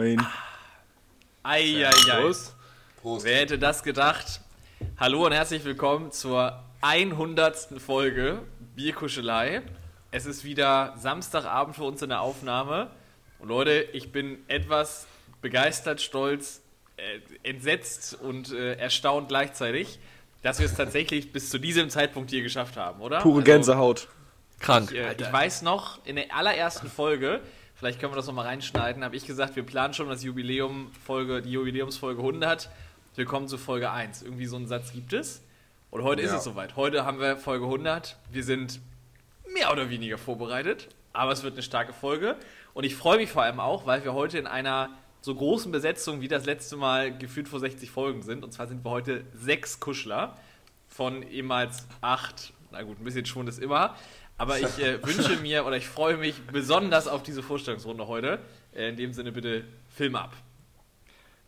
Moin. Eieiei. Prost. Prost. Wer hätte das gedacht? Hallo und herzlich willkommen zur 100. Folge Bierkuschelei. Es ist wieder Samstagabend für uns in der Aufnahme. Und Leute, ich bin etwas begeistert, stolz, äh, entsetzt und äh, erstaunt gleichzeitig, dass wir es tatsächlich bis zu diesem Zeitpunkt hier geschafft haben, oder? Pure Also, Gänsehaut. Ich, äh, ich weiß noch, in der allerersten Folge, vielleicht können wir das nochmal reinschneiden, habe ich gesagt, wir planen schon das Jubiläum Folge, die Jubiläumsfolge 100. Willkommen zu Folge 1. Irgendwie so einen Satz gibt es. Und heute ist Ja. es soweit. Heute haben wir Folge 100. Wir sind mehr oder weniger vorbereitet, aber es wird eine starke Folge. Und ich freue mich vor allem auch, weil wir heute in einer so großen Besetzung wie das letzte Mal gefühlt vor 60 Folgen sind. Und zwar sind wir heute sechs Kuschler von ehemals acht. Na gut, ein bisschen Schwund ist immer. Aber ich äh, wünsche mir oder ich freue mich besonders auf diese Vorstellungsrunde heute. Äh, in dem Sinne bitte Film ab.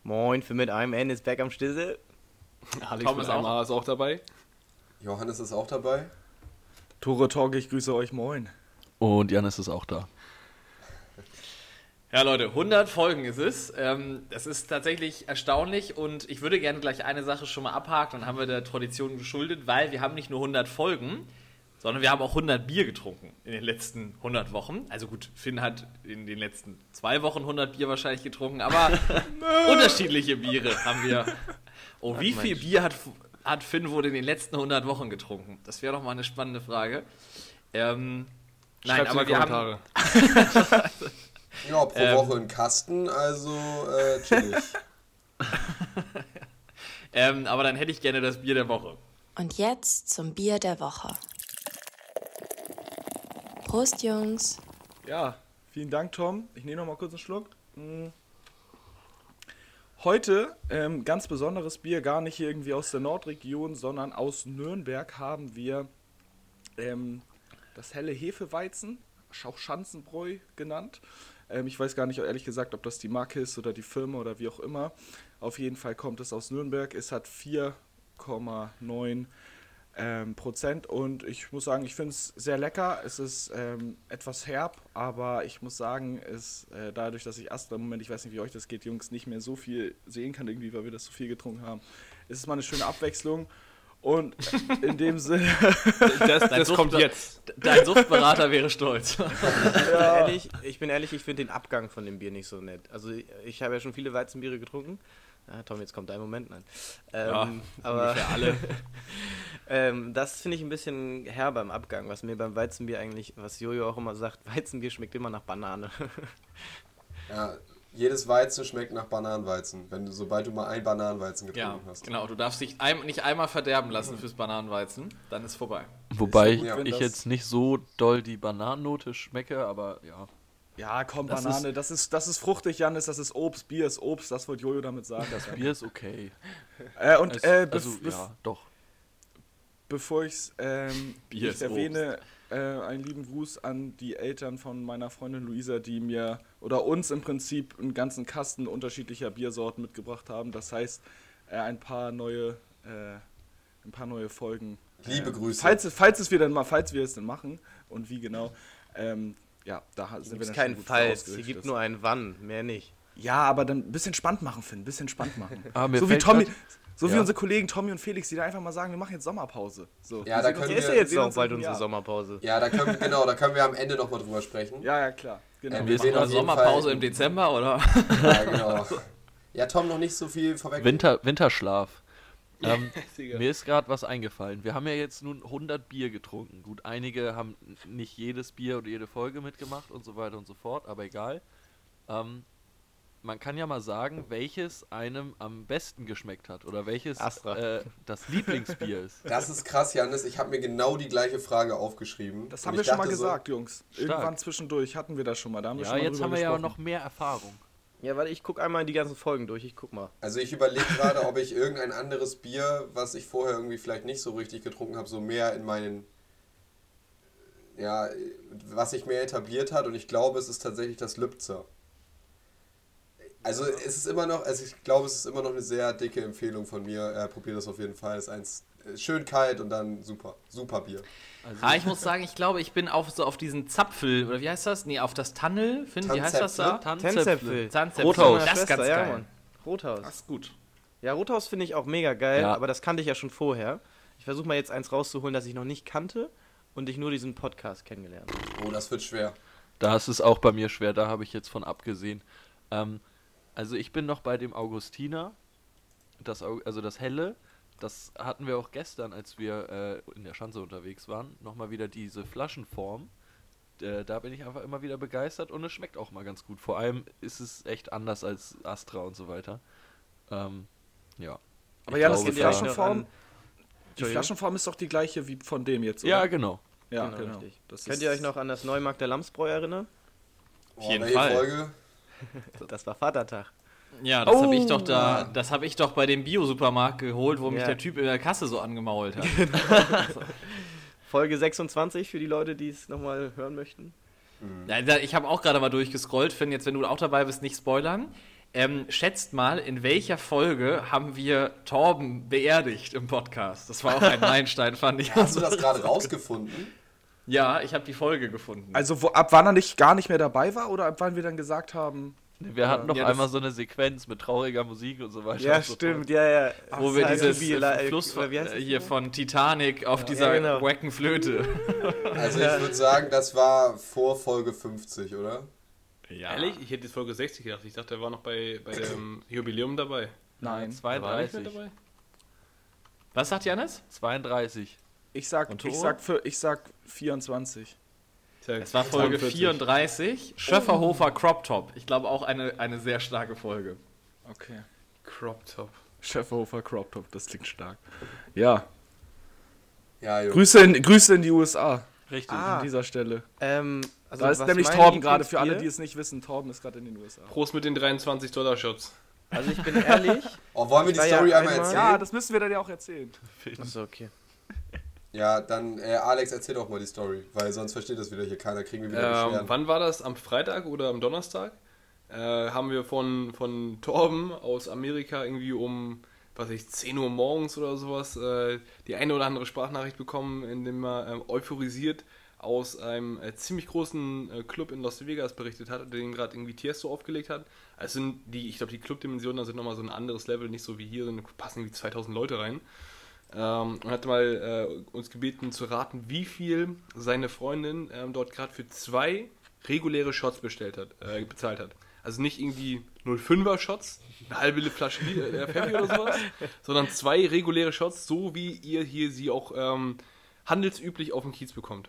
Moin, für mit einem N ist back am Stissel. Alex Tom mit ist einem auch- A ist auch dabei. Johannes ist auch dabei. Tore Talk, ich grüße euch. Moin. Und Janis ist auch da. Ja, Leute, 100 Folgen ist es. Ähm, das ist tatsächlich erstaunlich und ich würde gerne gleich eine Sache schon mal abhaken, dann haben wir der Tradition geschuldet, weil wir haben nicht nur 100 Folgen, sondern wir haben auch 100 Bier getrunken in den letzten 100 Wochen. Also gut, Finn hat in den letzten zwei Wochen 100 Bier wahrscheinlich getrunken, aber unterschiedliche Biere haben wir. Oh, wie viel Bier hat, hat Finn wohl in den letzten 100 Wochen getrunken? Das wäre doch mal eine spannende Frage. Ähm, nein, aber die wir haben, Kommentare. Ja, pro Ähm. Woche ein Kasten, also äh, chillig. ähm, aber dann hätte ich gerne das Bier der Woche. Und jetzt zum Bier der Woche. Prost, Jungs. Ja, vielen Dank, Tom. Ich nehme noch mal kurz einen Schluck. Mm. Heute ähm, ganz besonderes Bier, gar nicht irgendwie aus der Nordregion, sondern aus Nürnberg haben wir ähm, das helle Hefeweizen, auch Schanzenbräu genannt. Ähm, ich weiß gar nicht, ehrlich gesagt, ob das die Marke ist oder die Firma oder wie auch immer. Auf jeden Fall kommt es aus Nürnberg. Es hat 4,9 ähm, Prozent und ich muss sagen, ich finde es sehr lecker. Es ist ähm, etwas herb, aber ich muss sagen, es, äh, dadurch, dass ich Astra im Moment, ich weiß nicht, wie euch das geht, Jungs, nicht mehr so viel sehen kann, irgendwie, weil wir das so viel getrunken haben, ist es mal eine schöne Abwechslung. Und in dem Sinne, Das, das Sucht- kommt jetzt. Dein Suchtberater wäre stolz. Ehrlich, ich bin ehrlich, ich finde den Abgang von dem Bier nicht so nett. Also ich habe ja schon viele Weizenbiere getrunken. Ah, Tom, jetzt kommt dein Moment, nein. Ähm, aber ungefähr alle. ähm, das finde ich ein bisschen herber im Abgang, was mir beim Weizenbier eigentlich, was Jojo auch immer sagt, Weizenbier schmeckt immer nach Banane. Ja, jedes Weizen schmeckt nach Bananenweizen, wenn du, sobald du mal ein Bananenweizen Ja, getrunken hast. genau. Du darfst dich ein, nicht einmal verderben lassen fürs Bananenweizen, dann ist vorbei. Wobei Ja. ich jetzt nicht so doll die Bananennote schmecke, aber ja. Ja, komm, Das Banane, das ist, das ist fruchtig, Janis, das ist Obst, Bier ist Obst, das wollte Jojo damit sagen. Das Bier ist okay. äh, und Es, äh, also, ja, doch. bevor ich es ähm, Bier nicht ist erwähne, äh, einen lieben Gruß an die Eltern von meiner Freundin Luisa, die mir oder uns im Prinzip einen ganzen Kasten unterschiedlicher Biersorten mitgebracht haben. Das heißt, äh, ein paar neue, äh, ein paar neue Folgen. Liebe äh, Grüße. Falls, es- falls es wir dann mal, falls wir es denn machen und wie genau. Ähm, ja, da sind Es wir dann keinen Falls, hier gibt nur ein Wann, mehr nicht. Ja, aber dann ein bisschen spannend machen, Finn, ein bisschen spannend machen. Ah, so wie Tommy, so wie Ja. unsere Kollegen Tommy und Felix, die da einfach mal sagen, wir machen jetzt Sommerpause. So, Ja, wir da sehen können uns- Hier ist ja wir jetzt sehen auch uns bald unsere. Sommerpause. Ja, da können, genau, da können wir am Ende nochmal drüber sprechen. Ja, ja, klar. Genau. Ähm, Wir sehen auf noch jeden Sommerpause Fall- im Dezember, oder? Ja, genau. Ja, Tom, noch nicht so viel vorweg. Winter, Winterschlaf. Ähm, mir ist gerade was eingefallen. Wir haben ja jetzt nun 100 Bier getrunken. Gut, einige haben nicht jedes Bier oder jede Folge mitgemacht und so weiter und so fort, aber egal. Ähm, man kann ja mal sagen, welches einem am besten geschmeckt hat oder welches Astra. äh, das Lieblingsbier ist. Das ist krass, Janis. Ich habe mir genau die gleiche Frage aufgeschrieben. Das haben wir schon mal dachte so, gesagt, Jungs. Stark. Irgendwann zwischendurch hatten wir das schon mal. Da haben wir Ja, schon mal jetzt haben wir ja gesprochen. noch mehr Erfahrung. Ja, warte, ich guck einmal die ganzen Folgen durch. Ich guck mal. Also ich überlege gerade, ob ich irgendein anderes Bier, was ich vorher irgendwie vielleicht nicht so richtig getrunken habe, so mehr in meinen, ja, was sich mehr etabliert hat. Und ich glaube, es ist tatsächlich das Lübzer. Also es ist immer noch, also ich glaube, es ist immer noch eine sehr dicke Empfehlung von mir. Äh, probiert das auf jeden Fall. Es ist eins schön kalt und dann super, super Bier. Also, Ah, ich muss sagen, ich glaube, ich bin auf so auf diesen Zapfel, oder wie heißt das? Nee, auf das Tannel, finde wie heißt das da? Tanzäpfel. Tanzäpfel. Rothaus. Das ist ganz ja, geil. Mann. Rothaus. Das ist gut. Ja, Rothaus finde ich auch mega geil, Ja. aber das kannte ich ja schon vorher. Ich versuche mal jetzt eins rauszuholen, das ich noch nicht kannte und ich nur diesen Podcast kennengelernt habe. Oh, das wird schwer. Da ist auch bei mir schwer, da habe ich jetzt von abgesehen. Ähm, also ich bin noch bei dem Augustiner, das, also das Helle. Das hatten wir auch gestern, als wir äh, in der Schanze unterwegs waren. Nochmal wieder diese Flaschenform. Äh, da bin ich einfach immer wieder begeistert und es schmeckt auch mal ganz gut. Vor allem ist es echt anders als Astra und so weiter. Ähm, ja. Aber Ich ja, das glaube, ist die Flaschenform. Die? Flaschenform ist doch die gleiche wie von dem jetzt, oder? Ja, genau. ja Genau, genau. richtig. Das Könnt ihr euch noch an das Neumarkt der Lamsbräu erinnern? Oh, jeden Fall. Folge? Das war Vatertag. Ja, das habe ich Oh. doch da, das habe ich doch bei dem Bio-Supermarkt geholt, wo mich Ja. der Typ in der Kasse so angemault hat. Folge 26 für die Leute, die es nochmal hören möchten. Ja, da- ich habe auch gerade mal durchgescrollt, Finn, jetzt wenn du auch dabei bist, nicht spoilern. Ähm, schätzt mal, in welcher Folge haben wir Torben beerdigt im Podcast? Das war auch ein Meilenstein, fand ich. Hast du das gerade rausgefunden? Ja, ich habe die Folge gefunden. Also wo, ab wann er nicht gar nicht mehr dabei war oder ab wann wir dann gesagt haben, Wir hatten noch Ja, einmal so eine Sequenz mit trauriger Musik und so weiter. Ja, so stimmt, ja, ja. wo wir Ach, dieses äh, äh, Fluss heißt äh, hier von Titanic auf dieser genau. wacken Flöte. Also ich würde sagen, das war vor Folge 50, oder? Ja. Ehrlich? Ich hätte jetzt Folge 60 gedacht. Ich dachte, er war noch bei, bei dem Jubiläum dabei. nein. Er war nicht 32. mit dabei? Was sagt Janis? 32. Ich sag, ich sag, für, ich sag 24. Es war Folge 42. 34, Schöfferhofer Crop Top. Ich glaube auch eine, eine sehr starke Folge. Okay. Crop Top. Chefhofer Crop Top, das klingt stark. Ja. Ja, Junge. Grüße in, Grüße in die USA Richtig. Ah. an dieser Stelle. Ähm, also da ist nämlich Torben gerade, für alle, die es nicht wissen, Torben ist gerade in den USA. Prost mit den 23 Dollar Shots. Also ich bin ehrlich. Oh, wollen wir die ja Story einmal einmal- erzählen? Ja, das müssen wir dann ja auch erzählen. Achso, okay. Ja, dann, äh, Alex, erzähl doch mal die Story, weil sonst versteht das wieder hier keiner. Kriegen wir wieder Ähm, Beschwerden. wann war das? Am Freitag oder am Donnerstag? Äh, haben wir von, von Torben aus Amerika irgendwie um, was weiß ich, 10 Uhr morgens oder sowas äh, die eine oder andere Sprachnachricht bekommen, in dem er ähm, euphorisiert aus einem äh, ziemlich großen äh, Club in Las Vegas berichtet hat, den gerade irgendwie Tiesto aufgelegt hat. Also sind die, ich glaube, die Clubdimensionen da sind nochmal so ein anderes Level, nicht so wie hier, sind passen irgendwie 2000 Leute rein. Ähm, und hat mal äh, uns gebeten zu raten, wie viel seine Freundin ähm, dort gerade für zwei reguläre Shots bestellt hat, äh, bezahlt hat. Also nicht irgendwie 05er Shots, eine halbe Flasche äh, Pepsi oder sowas, sondern zwei reguläre Shots, so wie ihr hier sie auch ähm, handelsüblich auf dem Kiez bekommt.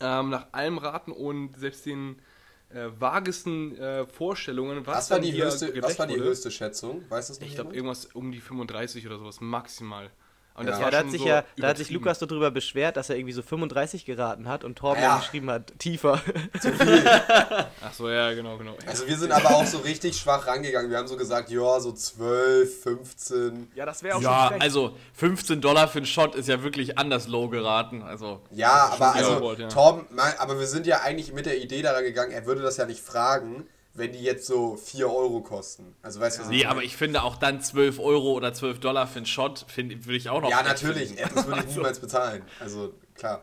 Ähm, nach allem Raten und selbst den äh, vagesten äh, Vorstellungen, was, was war, die höchste, was war die wurde. höchste Schätzung? Weiß das noch Ich glaube, irgendwas um die 35 oder sowas, maximal. Und Ja. Ja, da hat sich so ja, da hat sich. Lukas so drüber beschwert, dass er irgendwie so 35 geraten hat und Torben Ja. geschrieben hat, tiefer. Ach so, ja, genau, genau. Also wir sind aber auch so richtig schwach rangegangen. Wir haben so gesagt, ja, so 12, 15. Ja, das wäre auch Ja, schon frech. also 15 Dollar für einen Shot ist ja wirklich anders low geraten. Also, Ja, aber also, ja. Torben, aber wir sind ja eigentlich mit der Idee daran gegangen, er würde das ja nicht fragen, wenn die jetzt so 4 Euro kosten. Also weißt du, was nee, ich aber ich finde auch dann 12 Euro oder 12 Dollar für einen Shot, würde ich auch noch. Ja, natürlich, finden. das würde ich niemals bezahlen. Also, klar.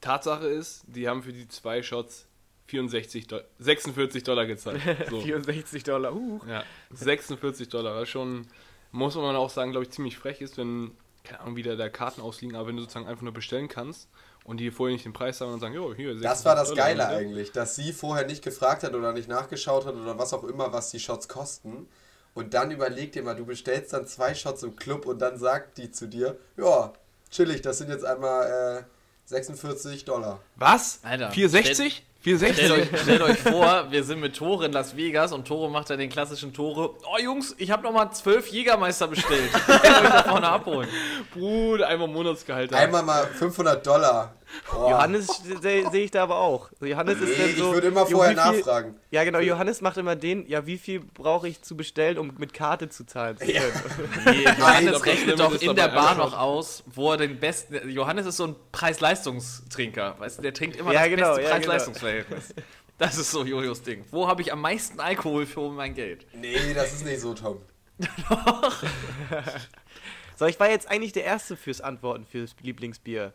Tatsache ist, die haben für die zwei Shots 64 Do 46 Dollar gezahlt. So. 64 Dollar, uh. ja, 46 Dollar. Was schon, muss man auch sagen, glaube ich, ziemlich frech ist, wenn, keine Ahnung, wieder da Karten ausliegen, aber wenn du sozusagen einfach nur bestellen kannst und die vorher nicht den Preis sagen und sagen, jo, hier, Das war das 46 Dollar, Geile ne? eigentlich, dass sie vorher nicht gefragt hat oder nicht nachgeschaut hat oder was auch immer, was die Shots kosten. Und dann überleg dir mal, du bestellst dann zwei Shots im Club und dann sagt die zu dir, ja, chillig, das sind jetzt einmal äh, 46 Dollar. Was? Alter. 460? 460. Stellt euch, stellt euch vor, wir sind mit Tore in Las Vegas und Tore macht dann den klassischen Tore. Oh Jungs, ich habe nochmal zwölf Jägermeister bestellt. Ich kann euch da vorne abholen. Bruder, einmal Monatsgehalt. Einmal mal 500 Dollar. Johannes sehe seh ich da aber auch. Johannes ist Nee, dann ich so. würde immer vorher viel- nachfragen. Ja, genau. Johannes macht immer den. Ja, wie viel brauche ich zu bestellen, um mit Karte zu zahlen zu können? Nee, Nein, Johannes das rechnet doch in der Bar noch aus, wo er den besten. Johannes ist so ein Preis-Leistungstrinker. Weißt du, der trinkt immer Ja, das genau, beste ja, genau. Preis-Leistungsverhältnis. Das ist so Jojos Ding. Wo habe ich am meisten Alkohol für mein Geld? Nee, das ist nicht so, Tom. So, ich war jetzt eigentlich der Erste fürs Antworten fürs Lieblingsbier.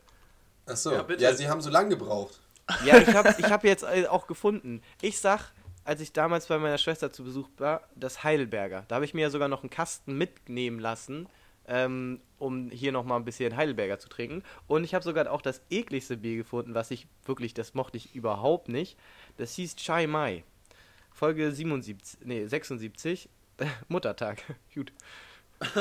Achso. Ja, Ja, sie haben so lange gebraucht. Ja, ich habe ich hab jetzt auch gefunden. Ich sag, als ich damals bei meiner Schwester zu Besuch war, das Heidelberger. Da habe ich mir ja sogar noch einen Kasten mitnehmen lassen, ähm, um hier nochmal ein bisschen Heidelberger zu trinken. Und ich habe sogar auch das ekligste Bier gefunden, was ich wirklich, das mochte ich überhaupt nicht. Das hieß Chai Mai. Folge 77, nee, 76. Muttertag. Gut.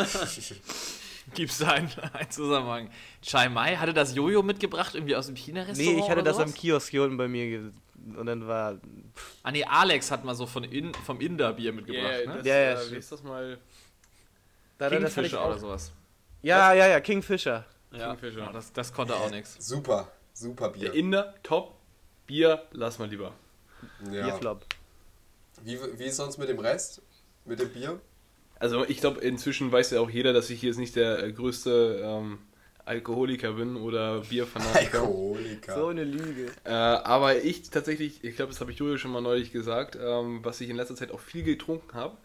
Gibt es einen, einen Zusammenhang? Chai Mai hatte das Jojo mitgebracht, irgendwie aus dem China-Restaurant? Nee, ich hatte oder das am sowas? Kiosk hier unten bei mir und dann war. Ah, nee, Alex hat mal so von in, vom Inder-Bier mitgebracht, Yeah, ne? das, Ja, ja, äh, wie ist das mal? Da, da, Kingfisher oder sowas. Ja, ja, ja, Kingfisher. Ja, Kingfisher. das, das konnte auch nichts. Super, super Bier. Der Inder, top. Bier, lass mal lieber. Ja. Bierflop. Wie, wie ist sonst mit dem Rest? Mit dem Bier? Also ich glaube, inzwischen weiß ja auch jeder, dass ich hier jetzt nicht der äh, größte ähm, Alkoholiker bin oder Bierfanatiker. Alkoholiker. So eine Lüge. Äh, aber ich tatsächlich, ich glaube, das habe ich Jojo schon mal neulich gesagt, ähm, was ich in letzter Zeit auch viel getrunken habe,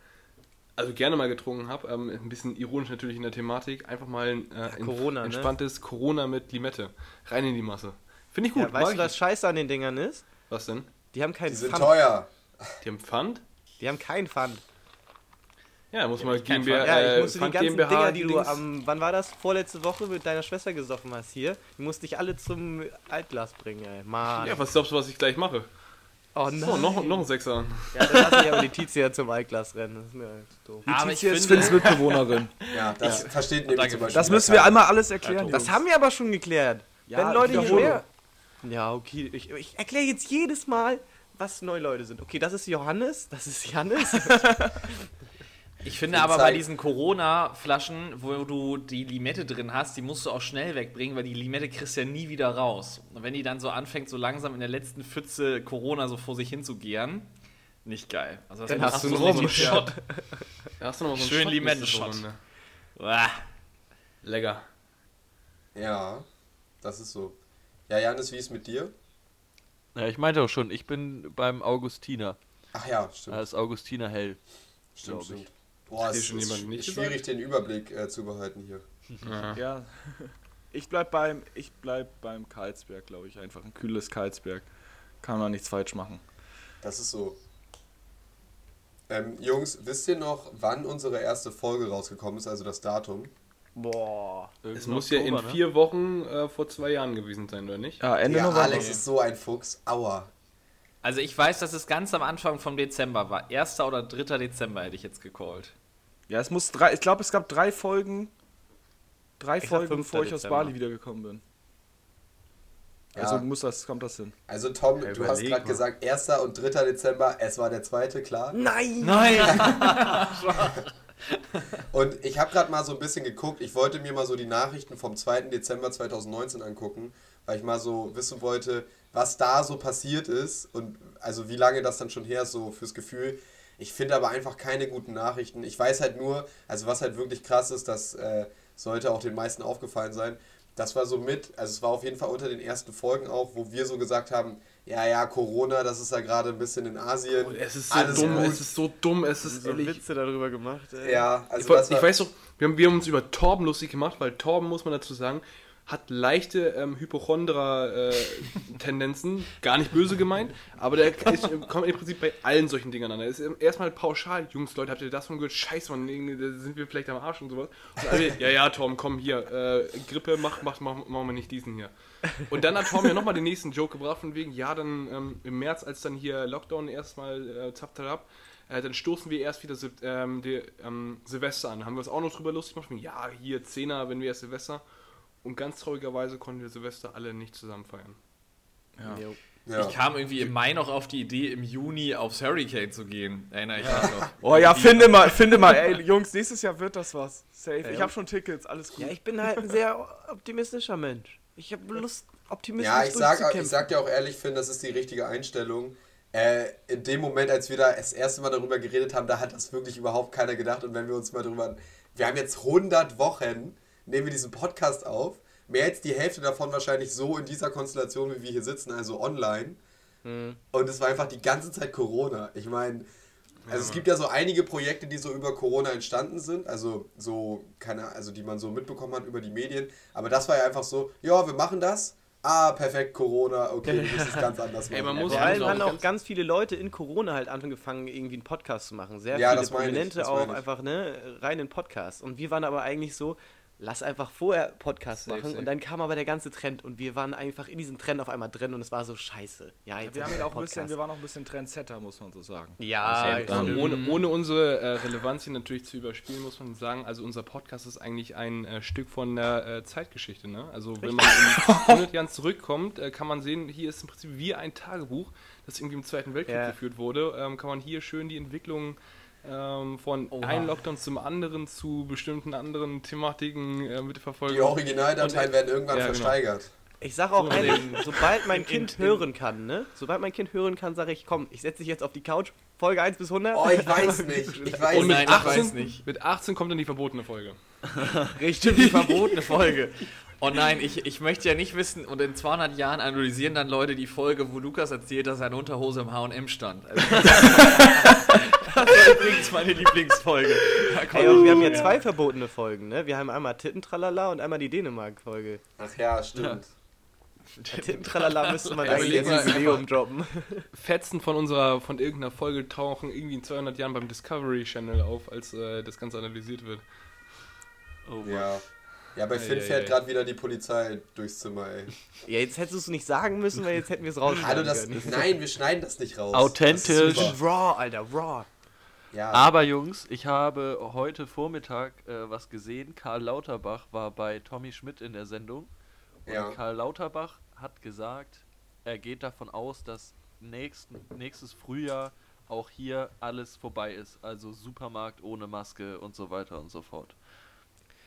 also gerne mal getrunken habe, ähm, ein bisschen ironisch natürlich in der Thematik, einfach mal ein äh, Corona, ne? entspanntes Corona mit Limette. Rein in die Masse. Finde ich gut. Ja, weißt du, was scheiße an den Dingern ist? Was denn? Die haben keinen Die sind Pfand. teuer. Die haben Pfand? Die haben keinen Pfand. Ja, muss man kein GmbH. Ja, ich äh, musste die Pfand ganzen GmbH, Dinger, die du Dings- am, wann war das? Vorletzte Woche mit deiner Schwester gesoffen hast hier, die musste ich alle zum Altglas bringen, ey. Mann. Ja, was glaubst du, was ich gleich mache? oh nein. So, noch, noch ein Sechser. Ja, dann lass ich aber Letizia zum Altglas rennen. Das ist mir zu doof. Aber ich Letizia ist Finns Mitbewohnerin. Ja, das versteht nämlich zum Beispiel Das müssen wir einmal alles erklären. Das haben wir aber schon geklärt. Ja, Wenn Leute hier schwer. Ja, okay. Ich, ich erkläre jetzt jedes Mal, was neue Leute sind. Okay, das ist Johannes, das ist Jannis. ich finde aber bei diesen Corona-Flaschen, wo du die Limette drin hast, die musst du auch schnell wegbringen, weil die Limette kriegst du ja nie wieder raus. Und wenn die dann so anfängt, so langsam in der letzten Pfütze Corona so vor sich hin zu gären, nicht geil. Also das Dann muss hast du so einen richtig Rum. Shot. Da hast du noch mal so einen Schön Shot Limettenshot. Lecker. Ja, das ist so. Ja, Janis, wie ist mit dir? Ja, ich meinte auch schon, ich bin beim Augustiner. Ach ja, stimmt. Da ist Augustiner hell. stimmt, stimmt. Boah, es schon ist jemand nicht schwierig, den Überblick äh, zu behalten hier. Ja. Ich bleib beim, ich bleib beim Karlsberg, glaube ich. Einfach ein kühles Karlsberg. Kann man nichts falsch machen. Das ist so. Ähm, Jungs, wisst ihr noch, wann unsere erste Folge rausgekommen ist, also das Datum? Boah. Es muss ja in Oktober, ne? vier Wochen äh, vor zwei Jahren gewesen sein, oder nicht? Ja, Ende Ja, November. Alex ist so ein Fuchs. Aua. Also ich weiß, dass es ganz am Anfang vom Dezember war. 1. oder 3. Dezember hätte ich jetzt gecallt. Ja, es muss drei, ich glaube, es gab drei Folgen. Drei Ich Folgen, 5. bevor ich aus Dezember. Bali wiedergekommen bin. Ja. Also muss das, kommt das hin. Also Tom, Ja, du hast gerade gesagt 1. und 3. Dezember, es war der zweite, klar. Nein! Nein! Und ich habe gerade mal so ein bisschen geguckt, ich wollte mir mal so die Nachrichten vom 2. Dezember 2019 angucken, weil ich mal so wissen wollte, was da so passiert ist und also wie lange das dann schon her ist, so fürs Gefühl. Ich finde aber einfach keine guten Nachrichten. Ich weiß halt nur, also was halt wirklich krass ist, das äh, sollte auch den meisten aufgefallen sein. Das war so mit, also es war auf jeden Fall unter den ersten Folgen auch, wo wir so gesagt haben, ja, ja, Corona, das ist ja gerade ein bisschen in Asien. Oh, es ist so alles dumm, gut. es ist so dumm, es ist So ehrlich. Witze darüber gemacht. Ey. Ja, Ich, also ich war, weiß doch, wir haben, wir haben uns über Torben lustig gemacht, weil Torben, muss man dazu sagen, hat leichte ähm, Hypochondra-Tendenzen, gar nicht böse gemeint, aber der ist, kommt im Prinzip bei allen solchen Dingern an. Er ist erstmal pauschal, Jungs, Leute, habt ihr das von gehört? Scheiße, Mann, sind wir vielleicht am Arsch und sowas. Und alle, ja, ja, Torben, komm hier, äh, Grippe, mach, mach, mach, machen wir nicht diesen hier. Und dann hat Torben ja nochmal den nächsten Joke gebracht, von wegen, ja, dann ähm, im März, als dann hier Lockdown erstmal äh, zappt ab, äh, dann stoßen wir erst wieder Sil ähm, die, ähm, Silvester an. Haben wir uns auch noch drüber lustig gemacht. Ja, hier Zehner, wenn wir erst Silvester. Und ganz traurigerweise konnten wir Silvester alle nicht zusammen feiern. Ja. Ja. Ich kam irgendwie im Mai noch auf die Idee, im Juni aufs Hurricane zu gehen. Erinnere ich mich noch. Oh ja, finde mal, finde mal, ey, Jungs, nächstes Jahr wird das was. Safe. Ich habe schon Tickets, alles gut. Ja, ich bin halt ein sehr optimistischer Mensch. Ich habe Lust, optimistisch Ja, ich sag, ich sag dir auch ehrlich, Finn, das ist die richtige Einstellung. Äh, in dem Moment, als wir da das erste Mal darüber geredet haben, da hat das wirklich überhaupt keiner gedacht. Und wenn wir uns mal drüber. Wir haben jetzt 100 Wochen, nehmen wir diesen Podcast auf. Mehr als die Hälfte davon wahrscheinlich so in dieser Konstellation, wie wir hier sitzen, also online. Und es war einfach die ganze Zeit Corona. Ich meine, also es gibt ja so einige Projekte, die so über Corona entstanden sind, also so keine, also die man so mitbekommen hat über die Medien. Aber das war ja einfach so, ja, wir machen das. Ah, perfekt, Corona, okay, wir müssen es ganz anders machen. Ey, man muss Vor allem haben auch ganz viele Leute in Corona halt angefangen, irgendwie einen Podcast zu machen. Sehr Ja, viele das meine ich, Prominente das auch einfach, ne, rein in Podcast. Und wir waren aber eigentlich so, lass einfach vorher Podcast Safe, machen. safe. Und dann kam aber der ganze Trend und wir waren einfach in diesem Trend auf einmal drin und es war so scheiße. Ja, jetzt Wir, haben ja auch ein bisschen, Podcast. wir waren auch ein bisschen Trendsetter, muss man so sagen. Ja, Und stimmt. ohne, ohne unsere äh, Relevanz hier natürlich zu überspielen, muss man sagen, also unser Podcast ist eigentlich ein äh, Stück von der äh, Zeitgeschichte. Ne? Also wenn man in 100 Jahren zurückkommt, äh, kann man sehen, hier ist im Prinzip wie ein Tagebuch, das irgendwie im Zweiten Weltkrieg Ja. geführt wurde. Ähm, kann man hier schön die Entwicklung ähm, von Oha. einem Lockdown zum anderen zu bestimmten anderen Thematiken äh, die mitverfolgen. Originaldateien werden irgendwann Ja, genau. versteigert. Ich sag auch So, ehrlich, sobald mein in- Kind in- hören kann, ne? Sobald mein Kind hören kann, sage ich, komm, ich setze dich jetzt auf die Couch, Folge 1 bis 100. Oh, ich weiß nicht. Ich weiß Und mit, Nein, ich 18, weiß nicht. mit 18 kommt dann die verbotene Folge. Richtig. Die verbotene Folge. Oh nein, ich, ich möchte ja nicht wissen, und in 200 Jahren analysieren dann Leute die Folge, wo Lukas erzählt, dass seine Unterhose im H&M stand. Also, das war übrigens meine Lieblingsfolge. Da Ey, konnte und ich- wir haben ja zwei verbotene Folgen, ne? Wir haben einmal Tittentralala und einmal die Dänemark-Folge. Ach ja, stimmt. Bei Tittentralala müsste man Ja, eigentlich jetzt mal ein Jubiläum droppen. Fetzen von unserer, von irgendeiner Folge tauchen irgendwie in 200 Jahren beim Discovery Channel auf, als äh, das Ganze analysiert wird. Oh. Ja. Ja, bei Finn ei, fährt ei. gerade wieder die Polizei durchs Zimmer, ey. Ja, jetzt hättest du es nicht sagen müssen, weil jetzt hätten wir es rausschneiden Hallo, das. können. Nein, wir schneiden das nicht raus. Authentisch. Das ist super. Raw, Alter, raw. Ja. Aber Jungs, ich habe heute Vormittag äh, was gesehen. Karl Lauterbach war bei Tommy Schmidt in der Sendung. Und Ja. Karl Lauterbach hat gesagt, er geht davon aus, dass nächsten, nächstes Frühjahr auch hier alles vorbei ist. Also Supermarkt ohne Maske und so weiter und so fort.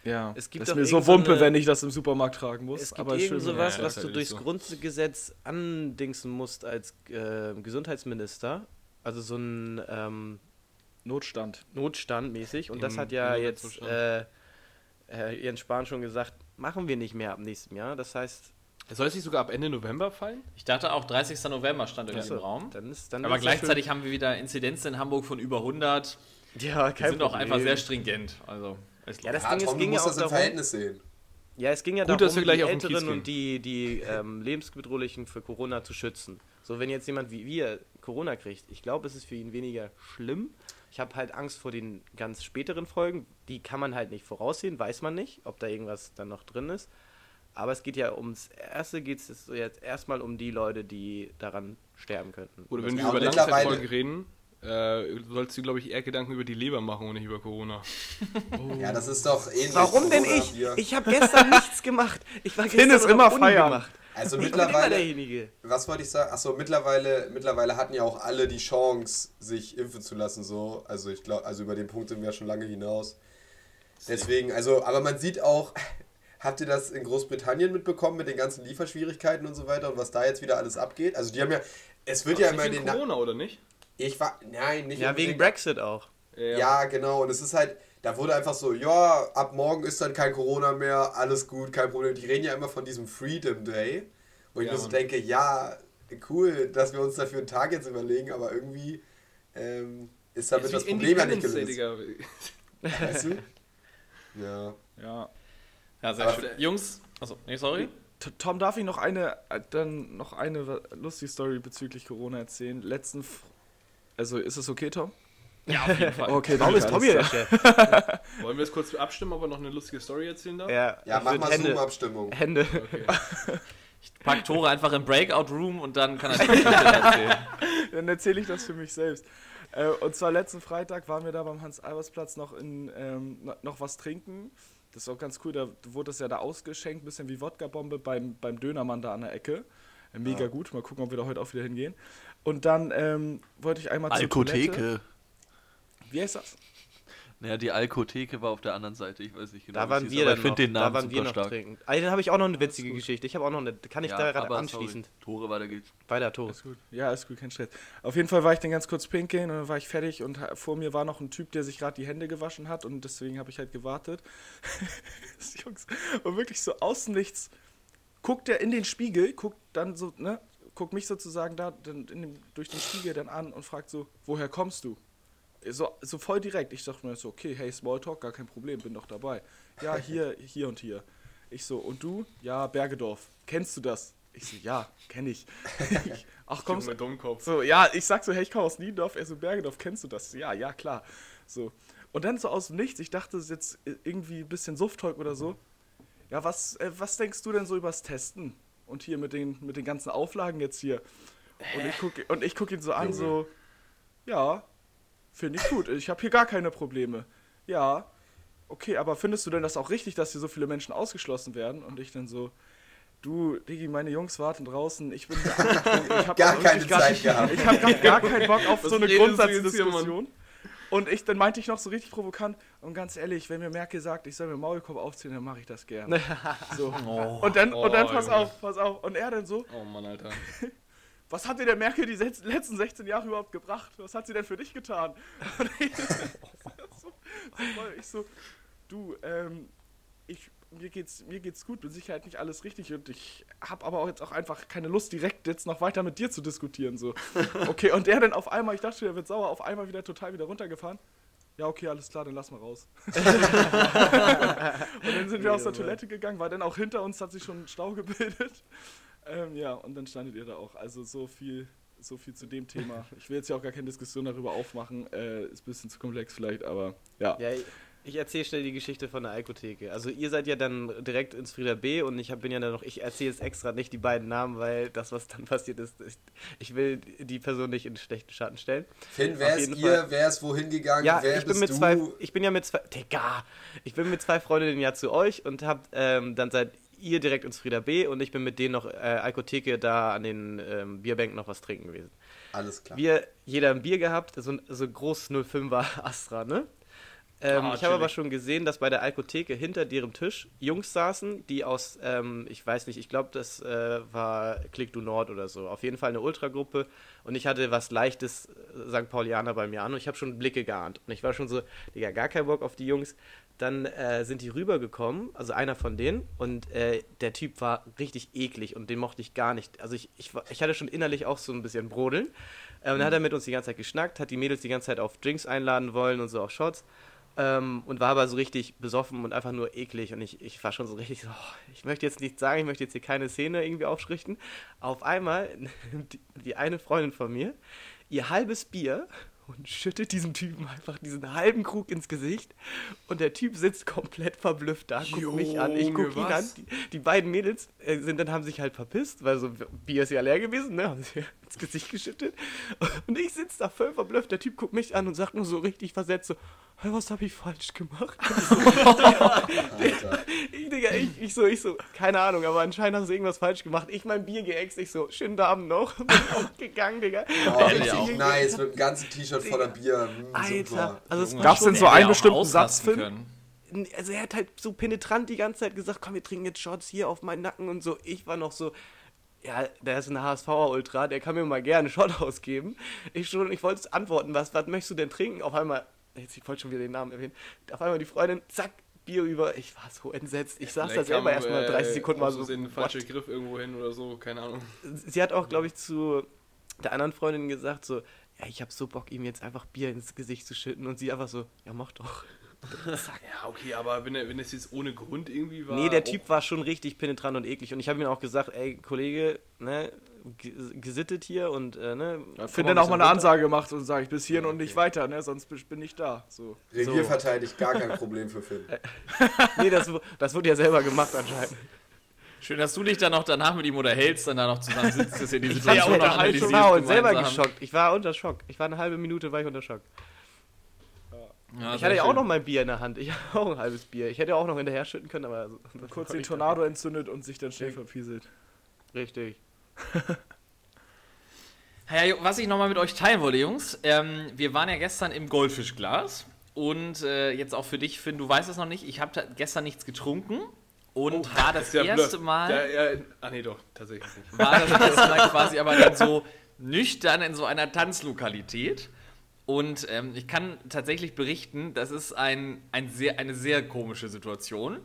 Ja, Es gibt das ist mir so Wumpe, eine- wenn ich das im Supermarkt tragen muss. Es gibt aber irgend sowas, Ja, was du halt durchs so. Grundgesetz andingsen musst als äh, Gesundheitsminister. Also so ein ähm, Notstand. Notstand mäßig. Und das Im hat ja im jetzt äh, Herr Jens Spahn schon gesagt, machen wir nicht mehr ab nächstem Jahr. Das heißt, Soll es nicht sogar ab Ende November fallen? Ich dachte auch 30. November stand irgendwie Achso, im Raum. dann ist dann Aber gleichzeitig haben wir wieder Inzidenzen in Hamburg von über 100. schön. ja, Die kein sind auch Problem. einfach sehr stringent. Also, es Ja, das ja, Ding ist, ging ja auch das im darum, Verhältnis sehen. Ja, es ging ja Gut, darum, dass wir gleich die Älteren und die, die ähm, Lebensbedrohlichen für Corona zu schützen. So, wenn jetzt jemand wie wir Corona kriegt, ich glaube, es ist für ihn weniger schlimm. Ich habe halt Angst vor den ganz späteren Folgen. Die kann man halt nicht voraussehen, weiß man nicht, ob da irgendwas dann noch drin ist. Aber es geht ja ums Erste, geht es jetzt erstmal um die Leute, die daran sterben könnten. Oder wenn Ja, wir über und mittlerweile- Langzeitfolgen reden, äh, sollst du, glaube ich, eher Gedanken über die Leber machen und nicht über Corona. Ja, das ist doch ähnlich. Warum denn Corona, ich? Bier. Ich habe gestern nichts gemacht. Ich war Finn gestern ist noch immer feiern. gemacht. Also Ich bin immer mittlerweile, derjenige. was wollte ich sagen? Achso, mittlerweile, mittlerweile hatten ja auch alle die Chance, sich impfen zu lassen, so. Also ich glaube, also über den Punkt sind wir ja schon lange hinaus. Deswegen, also, aber man sieht auch, habt ihr das in Großbritannien mitbekommen mit den ganzen Lieferschwierigkeiten und so weiter und was da jetzt wieder alles abgeht? Also die haben ja, es wird ja immer in den... wegen Na Corona, oder nicht? Ich war, nein, nicht Ja, wegen unbedingt. Brexit auch. Ja, genau. Und es ist halt, da wurde einfach so, ja, ab morgen ist dann kein Corona mehr, alles gut, kein Problem. Die reden ja immer von diesem Freedom Day, wo ich Ja, mir so Mann. denke, ja, cool, dass wir uns dafür einen Tag jetzt überlegen, aber irgendwie ähm, ist damit das Ist wie Problem ja nicht gelöst. Weißt du? Ja. Ja. Ja, sehr Aber- schön. Jungs, achso, nee, sorry. Tom, darf ich noch eine, äh, dann noch eine lustige Story bezüglich Corona erzählen? Letzten, also ist es okay, Tom? Ja, auf jeden Fall. Okay, Warum ist klar. Chef? Wollen wir jetzt kurz abstimmen, ob er noch eine lustige Story erzählen darf? Ja, Ja, mach mal Hände, Zoom-Abstimmung. Hände. Okay. Ich pack Tore einfach im Breakout-Room und dann kann er die Geschichte erzählen. Dann erzähle ich das für mich selbst. Äh, und zwar letzten Freitag waren wir da beim Hans-Albers-Platz noch, in, ähm, no- noch was trinken. Das ist auch ganz cool, da wurde das ja da ausgeschenkt, bisschen wie Wodka-Bombe beim, beim Dönermann da an der Ecke. Äh, Mega gut, mal gucken, ob wir da heute auch wieder hingehen. Und dann ähm, wollte ich einmal zur Toilette. Alkotheke. Wie heißt das? Naja, die Alkotheke war auf der anderen Seite, ich weiß nicht genau. Da wie waren hieß, wir dann ich finde noch, den da Namen waren wir super noch stark. trinken. Also, dann habe ich auch noch eine witzige Geschichte. Ich habe auch noch eine, kann ich Ja, da gerade anschließen? Sorry. Tore weiter geht's. Weiter, Tore. Ist gut. Ja, ist gut, kein Stress. Auf jeden Fall war ich dann ganz kurz pinkeln und dann war ich fertig und vor mir war noch ein Typ, der sich gerade die Hände gewaschen hat und deswegen habe ich halt gewartet. Jungs, und wirklich so außen nichts guckt er in den Spiegel, guckt dann so, ne, guckt mich sozusagen da dann in dem, durch den Spiegel dann an und fragt so, woher kommst du? So, so voll direkt. Ich dachte mir so, okay, hey, Smalltalk, gar kein Problem, bin doch dabei. Ja, hier, hier und hier. Ich so, und du? Ja, Bergedorf. Kennst du das? Ich so, ja, kenn ich. ich ach komm, Dummkopf. so, ja, ich sag so, hey, ich komme aus Niendorf. Er so, Bergedorf, kennst du das? Ja, ja, klar. So. Und dann so aus dem Nichts, ich dachte, es ist jetzt irgendwie ein bisschen Sufttalk oder so. Ja, was, äh, was denkst du denn so übers Testen? Und hier mit den, mit den ganzen Auflagen jetzt hier. Und ich gucke und ich guck ihn so an, so, ja, finde ich gut. Ich habe hier gar keine Probleme. Ja, okay, aber findest du denn das auch richtig, dass hier so viele Menschen ausgeschlossen werden? Und ich dann so, du, Digi, meine Jungs warten draußen, ich bin ich hab Gar keine Zeit nicht- gehabt. Ich habe gar keinen Bock auf so eine Grundsatzdiskussion. Und ich, dann meinte ich noch so richtig provokant, und ganz ehrlich, wenn mir Merkel sagt, ich soll mir Maulkorb aufziehen, dann mache ich das gerne. so. und dann, und dann, Oh, pass Junge. auf, pass auf. Und er dann so, Oh Mann, Alter. was hat dir der Merkel die letzten 16 Jahre überhaupt gebracht? Was hat sie denn für dich getan? Und ich so, so ich so du, ähm, ich, mir geht's, mir geht's gut, mit Sicherheit nicht alles richtig und ich habe aber auch jetzt auch einfach keine Lust, direkt jetzt noch weiter mit dir zu diskutieren. So. Okay, und der dann auf einmal, ich dachte, der wird sauer, auf einmal wieder total wieder runtergefahren. Ja, okay, alles klar, dann lass mal raus. und dann sind wir aus der Toilette gegangen, weil dann auch hinter uns hat sich schon ein Stau gebildet. Ähm, ja, und dann standet ihr da auch. Also so viel, so viel zu dem Thema. Ich will jetzt ja auch gar keine Diskussion darüber aufmachen. Äh, ist ein bisschen zu komplex vielleicht, aber ja. Ja, ich- erzähle schnell die Geschichte von der Alkotheke. Also ihr seid ja dann direkt ins Frieder B und ich hab, bin ja dann noch, ich erzähle jetzt extra nicht die beiden Namen, weil das, was dann passiert ist, ich, ich will die Person nicht in schlechten Schatten stellen. Finn, wer ist ihr? Fall. Wer ist wohin gegangen? Ja, wer ich bin mit du? zwei, ich bin ja mit zwei, Digga, ich bin mit zwei Freundinnen ja zu euch und hab, ähm, dann seid ihr direkt ins Frieder B und ich bin mit denen noch äh, Alkotheke da an den ähm, Bierbänken noch was trinken gewesen. Alles klar. Wir, jeder ein Bier gehabt, so ein so ein groß 05er Astra, ne? Ähm, Ah, ich habe aber schon gesehen, dass bei der Alkotheke hinter deren Tisch Jungs saßen, die aus, ähm, ich weiß nicht, ich glaube, das äh, war Click du Nord oder so. Auf jeden Fall eine Ultragruppe. Und ich hatte was leichtes äh, St. Paulianer bei mir an und ich habe schon Blicke geahnt. Und ich war schon so, Digga, gar kein Bock auf die Jungs. Dann äh, sind die rübergekommen, also einer von denen, und äh, der Typ war richtig eklig und den mochte ich gar nicht. Also ich, ich, ich hatte schon innerlich auch so ein bisschen Brodeln. Äh, und dann hat er mit uns die ganze Zeit geschnackt, hat die Mädels die ganze Zeit auf Drinks einladen wollen und so auf Shots. Ähm, und war aber so richtig besoffen und einfach nur eklig. Und ich, ich war schon so richtig so, oh, ich möchte jetzt nichts sagen, ich möchte jetzt hier keine Szene irgendwie aufschrichten. Auf einmal nimmt die, eine Freundin von mir ihr halbes Bier und schüttet diesem Typen einfach diesen halben Krug ins Gesicht. Und der Typ sitzt komplett verblüfft da, guckt mich an, ich guck ihn Junge, an. Die, die beiden Mädels sind dann haben sich halt verpisst, weil so Bier ist ja leer gewesen, ne? Haben sie ins Gesicht geschüttet. Und ich sitze da voll verblüfft. Der Typ guckt mich an und sagt nur so richtig versetzt so, "Hey, was habe ich falsch gemacht? Alter. Ich, Digga, ich, ich so, ich so, keine Ahnung, aber anscheinend hast du irgendwas falsch gemacht. Ich mein Bier geäxt, ich so, schönen Abend noch. Bin auch gegangen, Digga. Oh, Der richtig sich nice, mit dem ganzen T-Shirt voller Bier. Mm, Alter, super. also Gab's denn so einen auch bestimmten Satz, Finn? Also er hat halt so penetrant die ganze Zeit gesagt, komm, wir trinken jetzt Shots hier auf meinen Nacken und so. Ich war noch so, ja, der ist ein HSV-Ultra, der kann mir mal gerne einen Shot ausgeben. Ich schon, ich wollte antworten, was, was möchtest du denn trinken? Auf einmal, jetzt, ich wollte schon wieder den Namen erwähnen, auf einmal die Freundin, zack, Bier über. Ich war so entsetzt. Ich saß da selber erstmal äh, 30 Sekunden mal so. What? falscher Griff irgendwo hin oder so, keine Ahnung. Sie hat auch, glaube ich, zu der anderen Freundin gesagt, so, ja, ich habe so Bock, ihm jetzt einfach Bier ins Gesicht zu schütten. Und sie einfach so, ja, mach doch. Ja, okay, aber wenn, er- wenn es jetzt ohne Grund irgendwie war. Nee, der auch- Typ war schon richtig penetrant und eklig. Und ich habe ihm auch gesagt, ey, Kollege, ne, ge- gesittet hier und, äh, ne. Ja, mal dann auch mal eine runter. Ansage gemacht und sage ich bis hierhin und nicht weiter, ne? Sonst bin ich da. So. Revier verteidigt, gar kein Problem für Finn. Nee, das, das wurde ja selber gemacht anscheinend. Schön, dass du dich dann noch danach mit ihm unterhältst, dann da noch zusammen sitzt, dass ihr die Ich war, Situation noch ich analysiert war und selber geschockt. Ich war unter Schock. Ich war eine halbe Minute, war ich unter Schock. Ja, Ich hatte ja auch noch mein Bier in der Hand. Ich hatte auch ein halbes Bier. Ich hätte auch noch hinterher schütten können, aber. so- Kurz den Tornado entzündet und sich dann schnell verpieselt. Richtig. Ja, was ich nochmal mit euch teilen wollte, Jungs, ähm, wir waren ja gestern im Goldfischglas und äh, jetzt auch für dich, Finn, du weißt es noch nicht, ich habe gestern nichts getrunken und war das Ja, erste blöd. Mal, Ja, ja, ah, nee, doch, tatsächlich nicht. war das erste Mal quasi aber dann so nüchtern in so einer Tanzlokalität. Und ähm, ich kann tatsächlich berichten, das ist ein, ein sehr, eine sehr komische Situation,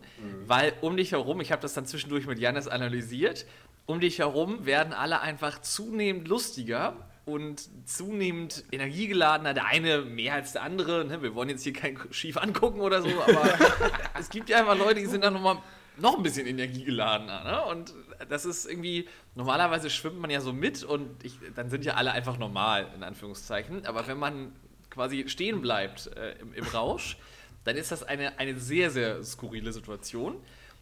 weil um dich herum, ich habe das dann zwischendurch mit Janis analysiert, um dich herum werden alle einfach zunehmend lustiger und zunehmend energiegeladener. Der eine mehr als der andere. Ne? Wir wollen jetzt hier kein schief angucken oder so, aber es gibt ja einfach Leute, die sind dann nochmal noch ein bisschen energiegeladener. Ne? Und das ist irgendwie, normalerweise schwimmt man ja so mit und ich, dann sind ja alle einfach normal, in Anführungszeichen. Aber wenn man quasi stehen bleibt äh, im, im Rausch, dann ist das eine, eine sehr, sehr skurrile Situation.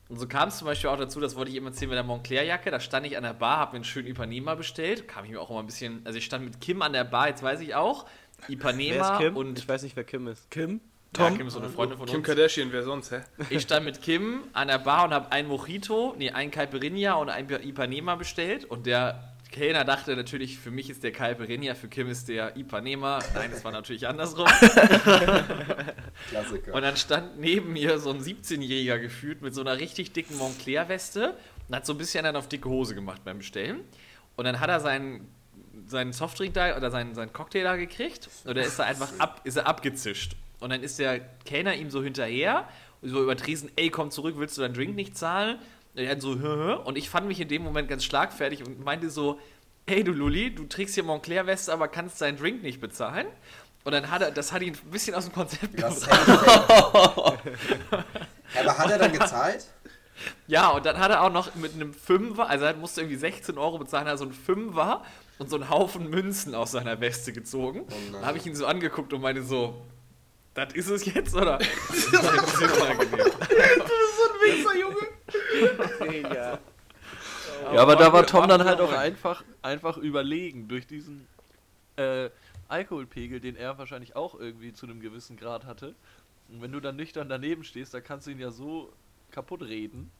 Und so kam es zum Beispiel auch dazu, das wollte ich eben erzählen mit der Montclair-Jacke. Da stand ich an der Bar, habe mir einen schönen Ipanema bestellt. Kam ich mir auch immer ein bisschen. Also, ich stand mit Kim an der Bar, jetzt weiß ich auch. Wer Ipanema ist Kim? und. ich weiß nicht, wer Kim ist. Kim? Ja, Tom? Kim ist so eine Freundin von Kim uns. Kardashian, wer sonst, hä? Ich stand mit Kim an der Bar und habe ein Mojito, nee, ein Caipirinha und ein Ipanema bestellt. Und der Kellner dachte natürlich, für mich ist der Caipirinha, für Kim ist der Ipanema. Nein, das war natürlich andersrum. Klassiker. Und dann stand neben mir so ein 17-Jähriger gefühlt mit so einer richtig dicken Montclair-Weste und hat so ein bisschen dann auf dicke Hose gemacht beim Bestellen. Und dann hat er seinen, seinen Softdrink da oder seinen, seinen Cocktail da gekriegt und er ist da einfach ab, ist er abgezischt. Und dann ist der Kellner ihm so hinterher und so übertrieben, ey, komm zurück, willst du deinen Drink nicht zahlen? Und er hat so, hö, hö. und ich fand mich in dem Moment ganz schlagfertig und meinte so, hey du Lulli, du trägst hier Montclair-Weste, aber kannst deinen Drink nicht bezahlen. Und dann hat er, das hat ihn ein bisschen aus dem Konzept Das gebracht. Aber hat er dann gezahlt? Ja, und dann hat er auch noch mit einem Fünfer, also er musste irgendwie 16 Euro bezahlen, hat so einen Fünfer und so einen Haufen Münzen aus seiner Weste gezogen. nein. da habe ich ihn so angeguckt und meinte so, das ist es jetzt, oder? Das war ein bisschen unangenehm. Digga. Ja, aber da war Tom dann halt auch einfach, einfach überlegen durch diesen äh, Alkoholpegel, den er wahrscheinlich auch irgendwie zu einem gewissen Grad hatte. Und wenn du dann nüchtern daneben stehst, dann kannst du ihn ja so kaputt reden.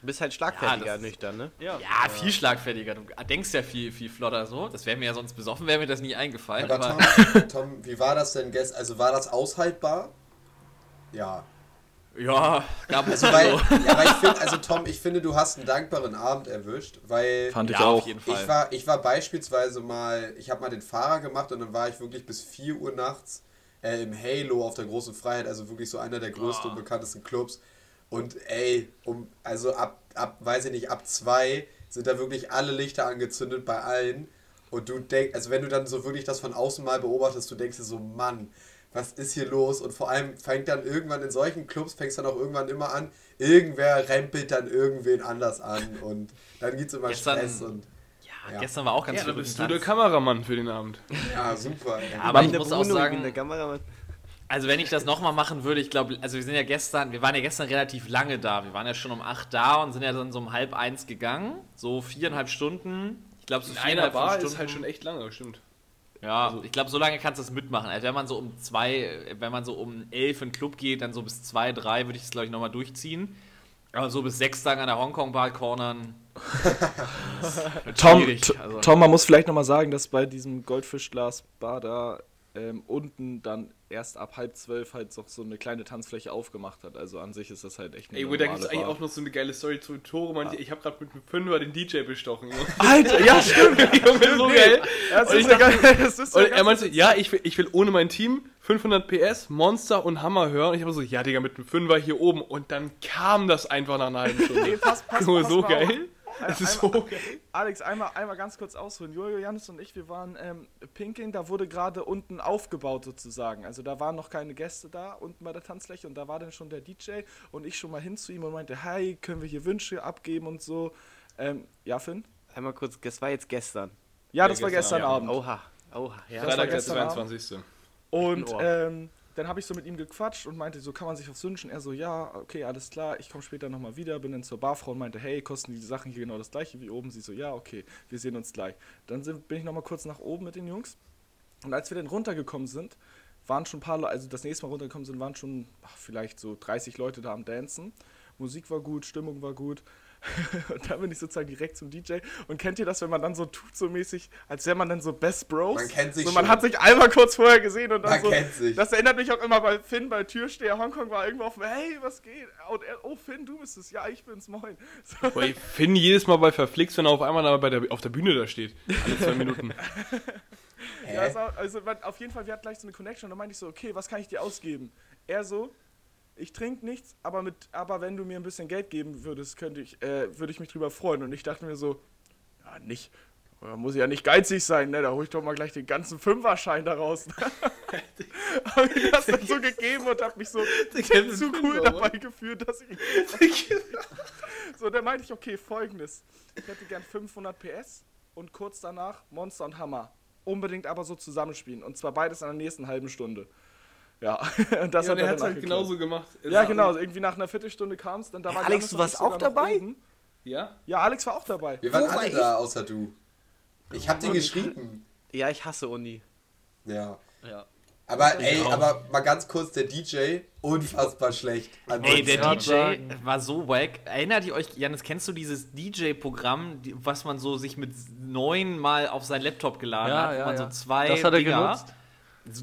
Du bist halt Ja, schlagfertiger das ist- nüchtern, ne? Ja, viel schlagfertiger. Du denkst ja viel, viel flotter so. Das wäre mir ja sonst besoffen, wäre mir das nie eingefallen. Aber Aber, Tom, Tom, wie war das denn gestern? Also war das aushaltbar? Ja. ja, gab es Also, weil, so. ja, weil ich finde, also Tom, ich finde, du hast einen dankbaren Abend erwischt, weil Fand ich Ja, auf auch. jeden Fall. ich war, ich war beispielsweise mal, ich habe mal den Fahrer gemacht und dann war ich wirklich bis 4 Uhr nachts äh, im Halo auf der großen Freiheit, also wirklich so einer der größten und bekanntesten Clubs. Und ey, um, also ab, ab, weiß ich nicht, ab zwei sind da wirklich alle Lichter angezündet bei allen. Und du denkst, also wenn du dann so wirklich das von außen mal beobachtest, du denkst dir so, Mann, was ist hier los? Und vor allem fängt dann irgendwann in solchen Clubs, fängst dann auch irgendwann immer an, irgendwer rempelt dann irgendwen anders an und dann gibt's immer Gestern- Stress und Ja, Ja. gestern war auch ganz Ja, verrückt bist du der. Kameramann für den Abend. ja, super. Aber ich Meine muss auch Bruno sagen, in der Kamera. Also wenn ich das nochmal machen würde, ich glaube, also wir sind ja gestern, wir waren ja gestern relativ lange da. Wir waren ja schon um 8 da und sind ja dann so um halb eins gegangen. So viereinhalb Stunden. Ich glaube, so viereinhalb Bar Stunden. ist halt schon echt lange, stimmt. Ja, ich glaube, so lange kannst du das mitmachen. Also wenn man so um zwei, wenn man so um elf in den Club geht, dann so bis zwei, drei würde ich das, glaube ich, nochmal durchziehen. Aber so bis sechs Tage an der Hongkong-Bar cornern. Tom, Also, Tom, man muss vielleicht nochmal sagen, dass bei diesem Goldfischglas-Bar da ähm, unten dann erst ab halb zwölf halt so, so eine kleine Tanzfläche aufgemacht hat. Also an sich ist das halt echt eine Ey, wo da gibt es eigentlich auch noch so eine geile Story zu Tore. meinte, Ich habe gerade mit einem Fünfer den DJ bestochen. Alter, ja, stimmt. Junge, so geil. Das Und ist ich ja dachte- geil. Das ist ja Und er meinte, ja, ich will, ich will ohne mein Team 500 PS, Monster und Hammer hören. Und ich habe so, ja, Digga, mit einem Fünfer hier oben. Und dann kam das einfach nach einer halben Stunde. Ey, pass, pass, Junge, pass so geil. auf. Das ist Einmal- so geil. Alex, einmal, einmal ganz kurz ausholen. Jojo, Janis und ich, wir waren ähm, Pinkeln, da wurde gerade unten aufgebaut sozusagen. Also da waren noch keine Gäste da unten bei der Tanzfläche und da war dann schon der DJ und ich schon mal hin zu ihm und meinte, hi, können wir hier Wünsche abgeben und so. Ähm, ja, Finn? Einmal kurz, das war jetzt gestern. Ja, Ja, das war gestern gestern Abend. Abend. Oha, oha, ja. Das war Freitag der gestern Abend. 22. Und ähm, dann habe ich so mit ihm gequatscht und meinte, so kann man sich was wünschen. Er so, ja, okay, alles klar, ich komme später nochmal wieder. Bin dann zur Barfrau und meinte, hey, kosten die Sachen hier genau das gleiche wie oben? Sie so, ja, okay, wir sehen uns gleich. Dann sind, bin ich nochmal kurz nach oben mit den Jungs. Und als wir dann runtergekommen sind, waren schon ein paar Leute, also das nächste Mal runtergekommen sind, waren schon ach, vielleicht so 30 Leute da am Dancen. Musik war gut, Stimmung war gut. und dann bin ich sozusagen direkt zum DJ. Und kennt ihr das, wenn man dann so tut, so mäßig, als wäre man dann so Best Bros? Man kennt sich so, Man schon. hat sich einmal kurz vorher gesehen und dann Man so. kennt sich. Das erinnert mich auch immer bei Finn, bei Türsteher Hongkong war irgendwo auf dem, hey, was geht? Und er, oh Finn, du bist es. Ja, ich bin's, moin. So. Boah, ich finde jedes Mal bei Verflixt, wenn er auf einmal bei der, auf der Bühne da steht. Alle zwei Minuten. Ja, also man, auf jeden Fall, wir hatten gleich so eine Connection und dann meinte ich so, okay, was kann ich dir ausgeben? Er so, ich trinke nichts, aber, mit, aber wenn du mir ein bisschen Geld geben würdest, könnte ich, äh, würde ich mich drüber freuen. Und ich dachte mir so, ja, nicht, da muss ich ja nicht geizig sein, ne? Da hole ich doch mal gleich den ganzen Fünferschein daraus. Habe ich das dann so gegeben und habe mich so zu cool dabei gefühlt, dass ich. so, dann meinte ich, okay, folgendes. Ich hätte gern 500 PS und kurz danach Monster und Hammer. Unbedingt aber so zusammenspielen. Und zwar beides in der nächsten halben Stunde. Ja, und das Ja, hat und er hat halt genauso gemacht. Ja, genau. Irgendwie nach einer Viertelstunde kam es. Dann da war Alex, du warst auch dabei? oben. Ja? Ja, Alex war auch dabei. Wir waren Wo war alle ich? da, außer du. Ich hab dir geschrieben. Ja, ich hasse Uni. Ja. Ja. Aber ey, aber mal ganz kurz, der DJ, unfassbar schlecht. Also, Ey, der DJ sagen. war so wack. Erinnert ihr euch, Janis, kennst du dieses DJ-Programm, was man so sich mit neun Mal auf sein Laptop geladen Ja, hat, wo ja, man ja. so zwei Das hat er Dinger, genutzt.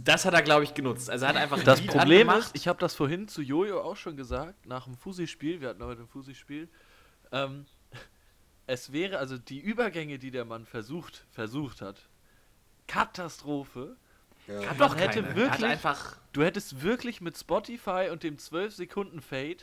Das hat er, glaube ich, genutzt. Also er hat einfach ein Das Lied Problem angemacht. ist, ich habe das vorhin zu Jojo auch schon gesagt, nach dem Fusi-Spiel, wir hatten heute ein Fusi-Spiel, ähm, es wäre, also die Übergänge, die der Mann versucht, versucht hat, Katastrophe. ja. hat doch hätte keine. wirklich- hat einfach Du hättest wirklich mit Spotify und dem 12-Sekunden-Fade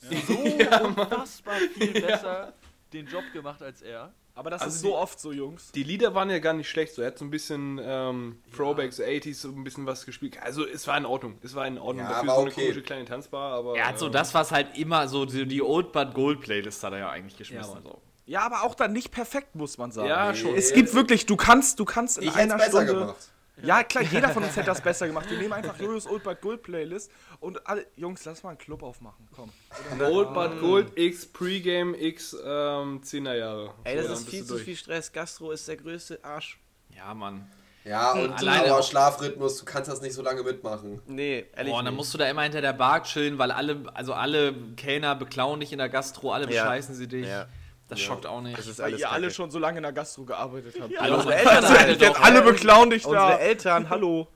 so unfassbar viel besser den Job gemacht als er. Aber das Also ist die- so oft so, Jungs. Die Lieder waren ja gar nicht schlecht. So, er hat so ein bisschen ähm, Throwbacks, 80s, so ein bisschen was gespielt. Also es war in Ordnung. Es war in Ordnung. Ja, Dafür war so eine okay. komische kleine Tanzbar, aber. er hat so ähm, das, was halt immer so die, die Old But Gold Playlist hat er ja eigentlich geschmissen. Ja, so. Ja, aber auch dann nicht perfekt, muss man sagen. Ja, schon. Es gibt wirklich, du kannst, du kannst in Ich einer es besser Stunde. gemacht. Ja, klar, jeder von uns hätte das besser gemacht. Wir nehmen einfach Jojos Old But Gold Playlist und alle. Jungs, lass mal einen Club aufmachen, komm. Old But Gold X Pre-Game X ähm, 10er Jahre. Ey, So, das dann ist viel zu durch. viel Stress. Gastro ist der größte Arsch. Ja, Mann. Ja, und Alleine aber auch- Schlafrhythmus, du kannst das nicht so lange mitmachen. Nee, ehrlich. Boah, und dann musst du da immer hinter der Bar chillen, weil alle, also alle Kellner beklauen dich in der Gastro, alle Ja. bescheißen sie dich. Ja. Das schockt auch nicht. Das ist Weil ihr alle schon so lange in der Gastro gearbeitet habt. Hallo, unsere Eltern Jetzt doch, alle beklauen dich Unsere da. Eltern, hallo.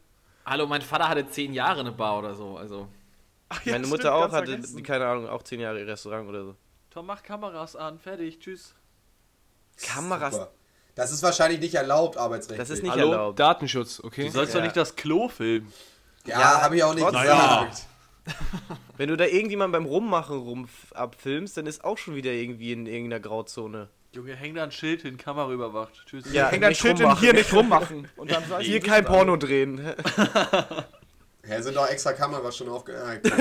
hallo, mein Vater hatte zehn Jahre eine Bar oder so. Also. Ach, ja, Meine stimmt, Mutter auch hatte, vergessen. keine Ahnung, auch zehn Jahre ihr Restaurant oder so. Tom, mach Kameras an, fertig, tschüss. Kameras, Super. Das ist wahrscheinlich nicht erlaubt, arbeitsrechtlich. das ist nicht Hallo, erlaubt. Datenschutz, okay? Du sollst Ja. doch nicht das Klo filmen. Ja, Ja, habe ich auch nicht gesagt. Wenn du da irgendjemand beim Rummachen rum abfilmst, dann ist auch schon wieder irgendwie in irgendeiner Grauzone. Junge, häng da ein Schild hin, Kamera überwacht. Tschüss. Ja, Häng dein nicht Schild in rummachen. hier nicht rummachen. Und dann weiß Hier kein Porno drehen. Ja, sind doch extra Kameras schon aufgehängt. Ich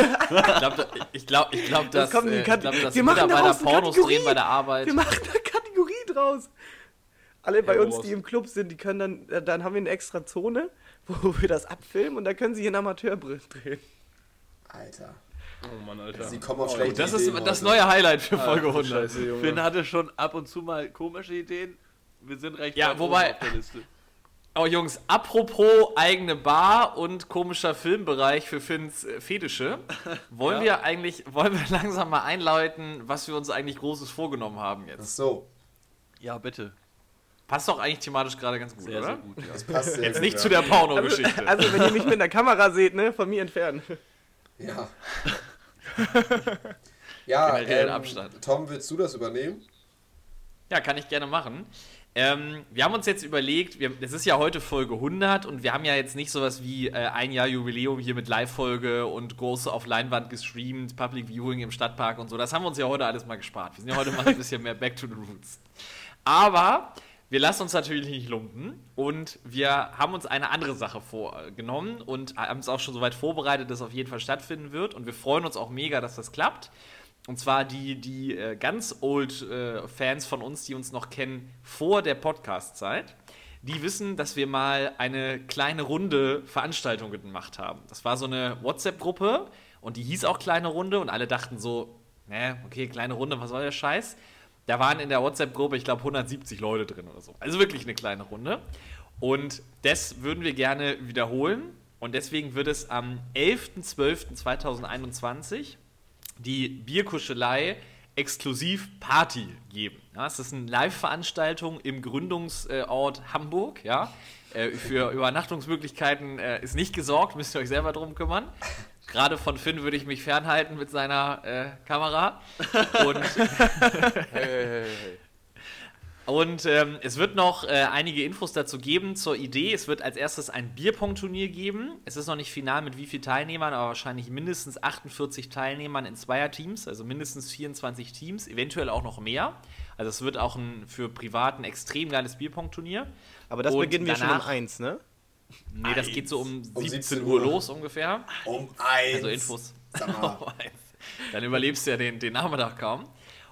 glaube, ich glaub, ich glaub, dass, die äh, ich glaub, dass Wir machen eine Pornos Kategorie. drehen bei der Arbeit. Wir machen da Kategorie draus. Alle bei Ja, uns, die im Club sind, die können dann, äh, dann haben wir eine extra Zone, wo wir das abfilmen und da können sie ihren Amateurbrill drehen. Alter. Oh Mann, Alter. Sie kommen auf schlechte Das ist Ideen das heute. neue Highlight für Folge Ach, du 100. Scheiße, Junge. Finn hatte schon ab und zu mal komische Ideen. Wir sind recht Ja, weit wobei- oben auf der Liste. Oh Jungs, apropos eigene Bar und komischer Filmbereich für Finns äh, Fetische, wollen Ja. wir eigentlich, wollen wir langsam mal einläuten, was wir uns eigentlich Großes vorgenommen haben Ach jetzt? so, Ja, bitte. Passt doch eigentlich thematisch gerade ganz gut, Sehr, oder? sehr gut. Ja. das passt sehr Jetzt gut, nicht ja. zu der Porno-Geschichte. Also, wenn ihr mich mit der Kamera seht, ne, von mir entfernen. Ja. ja, ähm, Abstand. Tom, willst du das übernehmen? Ja, kann ich gerne machen. Ähm, wir haben uns jetzt überlegt, wir, es ist ja heute Folge 100 und wir haben ja jetzt nicht sowas wie äh, ein Jahr Jubiläum hier mit Live-Folge und große auf Leinwand gestreamt, Public Viewing im Stadtpark und so. Das haben wir uns ja heute alles mal gespart. Wir sind ja heute mal ein bisschen mehr back to the roots. Aber wir lassen uns natürlich nicht lumpen und wir haben uns eine andere Sache vorgenommen und haben es auch schon soweit vorbereitet, dass es auf jeden Fall stattfinden wird und wir freuen uns auch mega, dass das klappt. Und zwar die, die äh, ganz old äh, Fans von uns, die uns noch kennen vor der Podcast-Zeit, die wissen, dass wir mal eine kleine Runde Veranstaltung gemacht haben. Das war so eine WhatsApp-Gruppe und die hieß auch kleine Runde und alle dachten so, ne, okay, kleine Runde, was soll der Scheiß? Da waren in der WhatsApp-Gruppe, ich glaube, 170 Leute drin oder so. Also wirklich eine kleine Runde. Und das würden wir gerne wiederholen. Und deswegen wird es am 11.12.2021 die Bierkuschelei exklusiv Party geben. Ja, es ist eine Live-Veranstaltung im Gründungsort Hamburg. Ja. Äh, für Übernachtungsmöglichkeiten äh, ist nicht gesorgt, müsst ihr euch selber drum kümmern. Gerade von Finn würde ich mich fernhalten mit seiner äh, Kamera. Und Und ähm, es wird noch äh, einige Infos dazu geben zur Idee. Es wird als erstes ein Bierpong-Turnier geben. Es ist noch nicht final mit wie vielen Teilnehmern, aber wahrscheinlich mindestens 48 Teilnehmern in Zweierteams, also mindestens 24 Teams, eventuell auch noch mehr. Also es wird auch ein, für Privat ein extrem geiles Bierpong-Turnier. Aber das Und beginnen wir schon um eins, ne? Nee, das geht so um 17, Um 17 Uhr Uhr. los ungefähr. Um eins. Also Infos. Um eins. Dann überlebst du ja den, den Nachmittag kaum.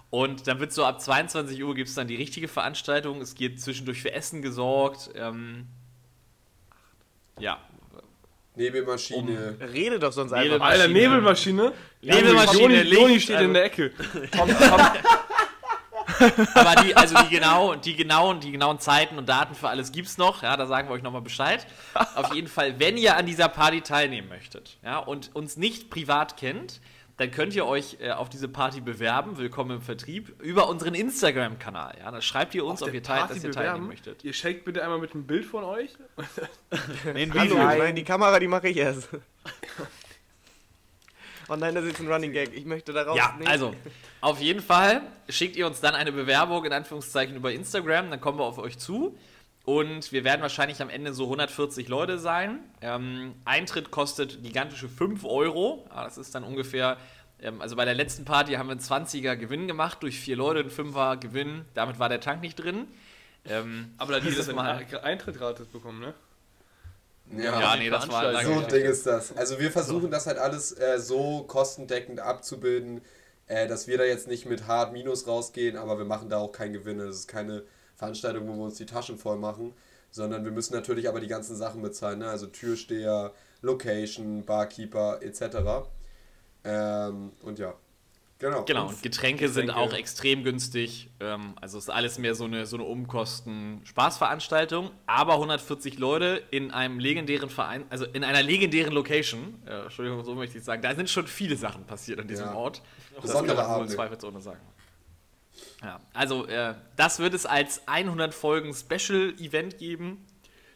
Und dann wird so ab 22 Uhr gibt es dann die richtige Veranstaltung. Es geht zwischendurch für Essen gesorgt. Ähm, ja. Nebelmaschine. Rede doch sonst einfach. Alter, Nebelmaschine. Nebelmaschine, Joni, Joni Licht, steht also- in der Ecke. Aber die, also die, genau, die, genauen, die genauen Zeiten und Daten für alles gibt's noch. Ja, da sagen wir euch nochmal Bescheid. Auf jeden Fall, wenn ihr an dieser Party teilnehmen möchtet ja, und uns nicht privat kennt, dann könnt ihr euch äh, auf diese Party bewerben. Willkommen im Vertrieb über unseren Instagram-Kanal. Ja, da schreibt ihr uns, ob ihr, teil, dass ihr teilnehmen möchtet. Ihr checkt bitte einmal mit einem Bild von euch. Hallo, nein, die Kamera, die mache ich erst. Oh nein, das ist ein Running Gag. Ich möchte daraus Ja, nicht. also auf jeden Fall schickt ihr uns dann eine Bewerbung in Anführungszeichen über Instagram, dann kommen wir auf euch zu. Und wir werden wahrscheinlich am Ende so 140 Leute sein. Ähm, Eintritt kostet gigantische 5 Euro. Ja, das ist dann ungefähr, ähm, also bei der letzten Party haben wir einen 20er Gewinn gemacht durch vier Leute, ein 5er Gewinn. Damit war der Tank nicht drin. Ähm, Aber da dieses. Mal Eintritt gratis bekommen, ne? Ja, nee, das war So ein Ding ist das. Also wir versuchen das halt alles äh, so kostendeckend abzubilden, äh, dass wir da jetzt nicht mit hart Minus rausgehen, aber wir machen da auch keinen Gewinn. Das ist keine Veranstaltung, wo wir uns die Taschen voll machen, sondern wir müssen natürlich aber die ganzen Sachen bezahlen, ne? also Türsteher, Location, Barkeeper etc. Ähm, und ja, genau. Genau, Und und Getränke, sind Getränke. auch extrem günstig. Ähm, also ist alles mehr so eine, so eine Umkosten-Spaßveranstaltung. Aber 140 Leute in einem legendären Verein, also in einer legendären Location. Äh, Entschuldigung, so möchte ich sagen. Da sind schon viele Sachen passiert an diesem Ja. Ort. Das Besondere kann man zweifelsohne sagen. Ja, also äh, das wird es als 100 Folgen Special-Event geben.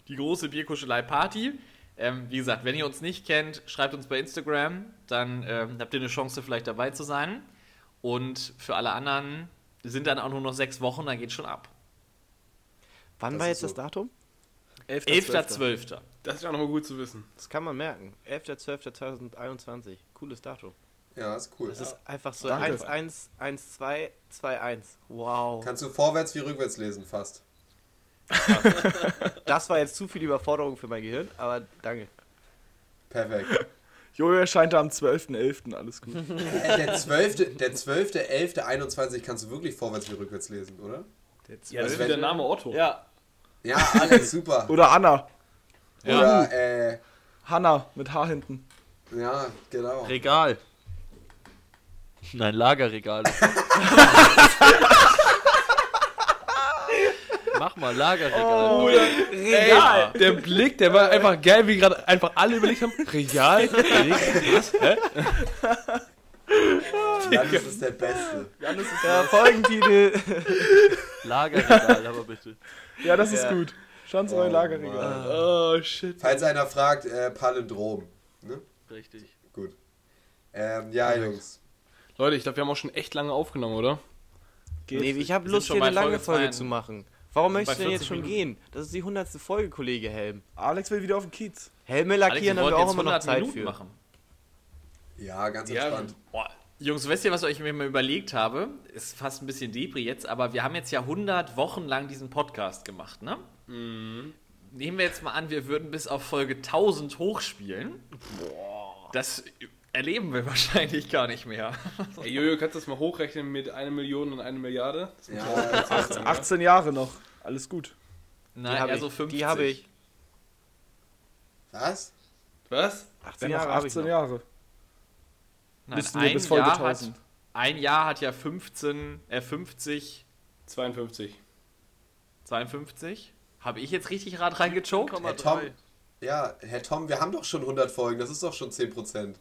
Die große Bierkuschelei-Party. Ähm, wie gesagt, wenn ihr uns nicht kennt, schreibt uns bei Instagram, dann ähm, habt ihr eine Chance, vielleicht dabei zu sein. Und für alle anderen sind dann auch nur noch sechs Wochen, dann geht schon ab. Wann Das war jetzt so. das Datum? 11.12. Das ist ja auch nochmal gut zu wissen. Das kann man merken. 11.12.2021. Cooles Datum. Ja, ist cool. Das ist einfach so Danke. 1, 1, 1, 2, 2, 1. Wow. Kannst du vorwärts wie rückwärts lesen, fast. Das war jetzt zu viel Überforderung für mein Gehirn, aber danke. Perfekt. Jojo erscheint am 12.11. Alles gut. Äh, der 12., der 12.11.21 kannst du wirklich vorwärts wie rückwärts lesen, oder? Ja, das ist der Name Otto. Ja. Ja, Alex, super. Oder Anna. Oder, äh, Hanna mit H hinten. ja, genau. Regal. Nein, Lagerregal. Mach mal Lagerregal. Regal. Der Blick, der war einfach geil, wie gerade einfach alle überlegt haben. Regal? Was? Hä? Janis ist der Beste. Ja, Folgentitel. Lagerregal, aber bitte. Ja, das ist Ja. gut. Schanzreu Oh, Lagerregal. Oh, shit. Falls einer fragt, äh, Palindrom. Ne? Richtig. Gut. Ähm, ja, Jungs. Leute, ich glaube, wir haben auch schon echt lange aufgenommen, oder? Nee, ich habe Lust, hier eine lange Folge Folge 2. zu machen. Warum Bei möchtest du denn jetzt 40 schon Minuten. gehen? Das ist die 100. Folge, Kollege Helm. Alex will wieder auf den Kiez. Helme Alex, lackieren haben wollten wir auch immer noch 100 Zeit Minuten für. machen. Ja, ganz Ja, entspannt. Boah, Jungs, wisst ihr, was ich mir mal überlegt habe? Ist fast ein bisschen Depri jetzt, aber wir haben jetzt ja 100 Wochen lang diesen Podcast gemacht, ne? Nehmen wir jetzt mal an, wir würden bis auf Folge 1000 hochspielen. Das erleben wir wahrscheinlich gar nicht mehr. Ey, Jojo, kannst du das mal hochrechnen mit einer Million und einer Milliarde? Ja, auch jetzt bezahlt sein, 18 Jahre noch. Alles gut. Nein, Die habe eher ich. so 50. Die habe ich. Was? Was? 18 Dann noch Jahre habe ich 18 noch. Jahre. Nein, wir ein, bis Folge Jahr hat, 1000. ein Jahr hat ja 15, äh 50, 52. 52. Habe ich jetzt richtig Rad reingechoked? Herr Tom, ja, Herr Tom, wir haben doch schon 100 Folgen. Das ist doch schon 10%.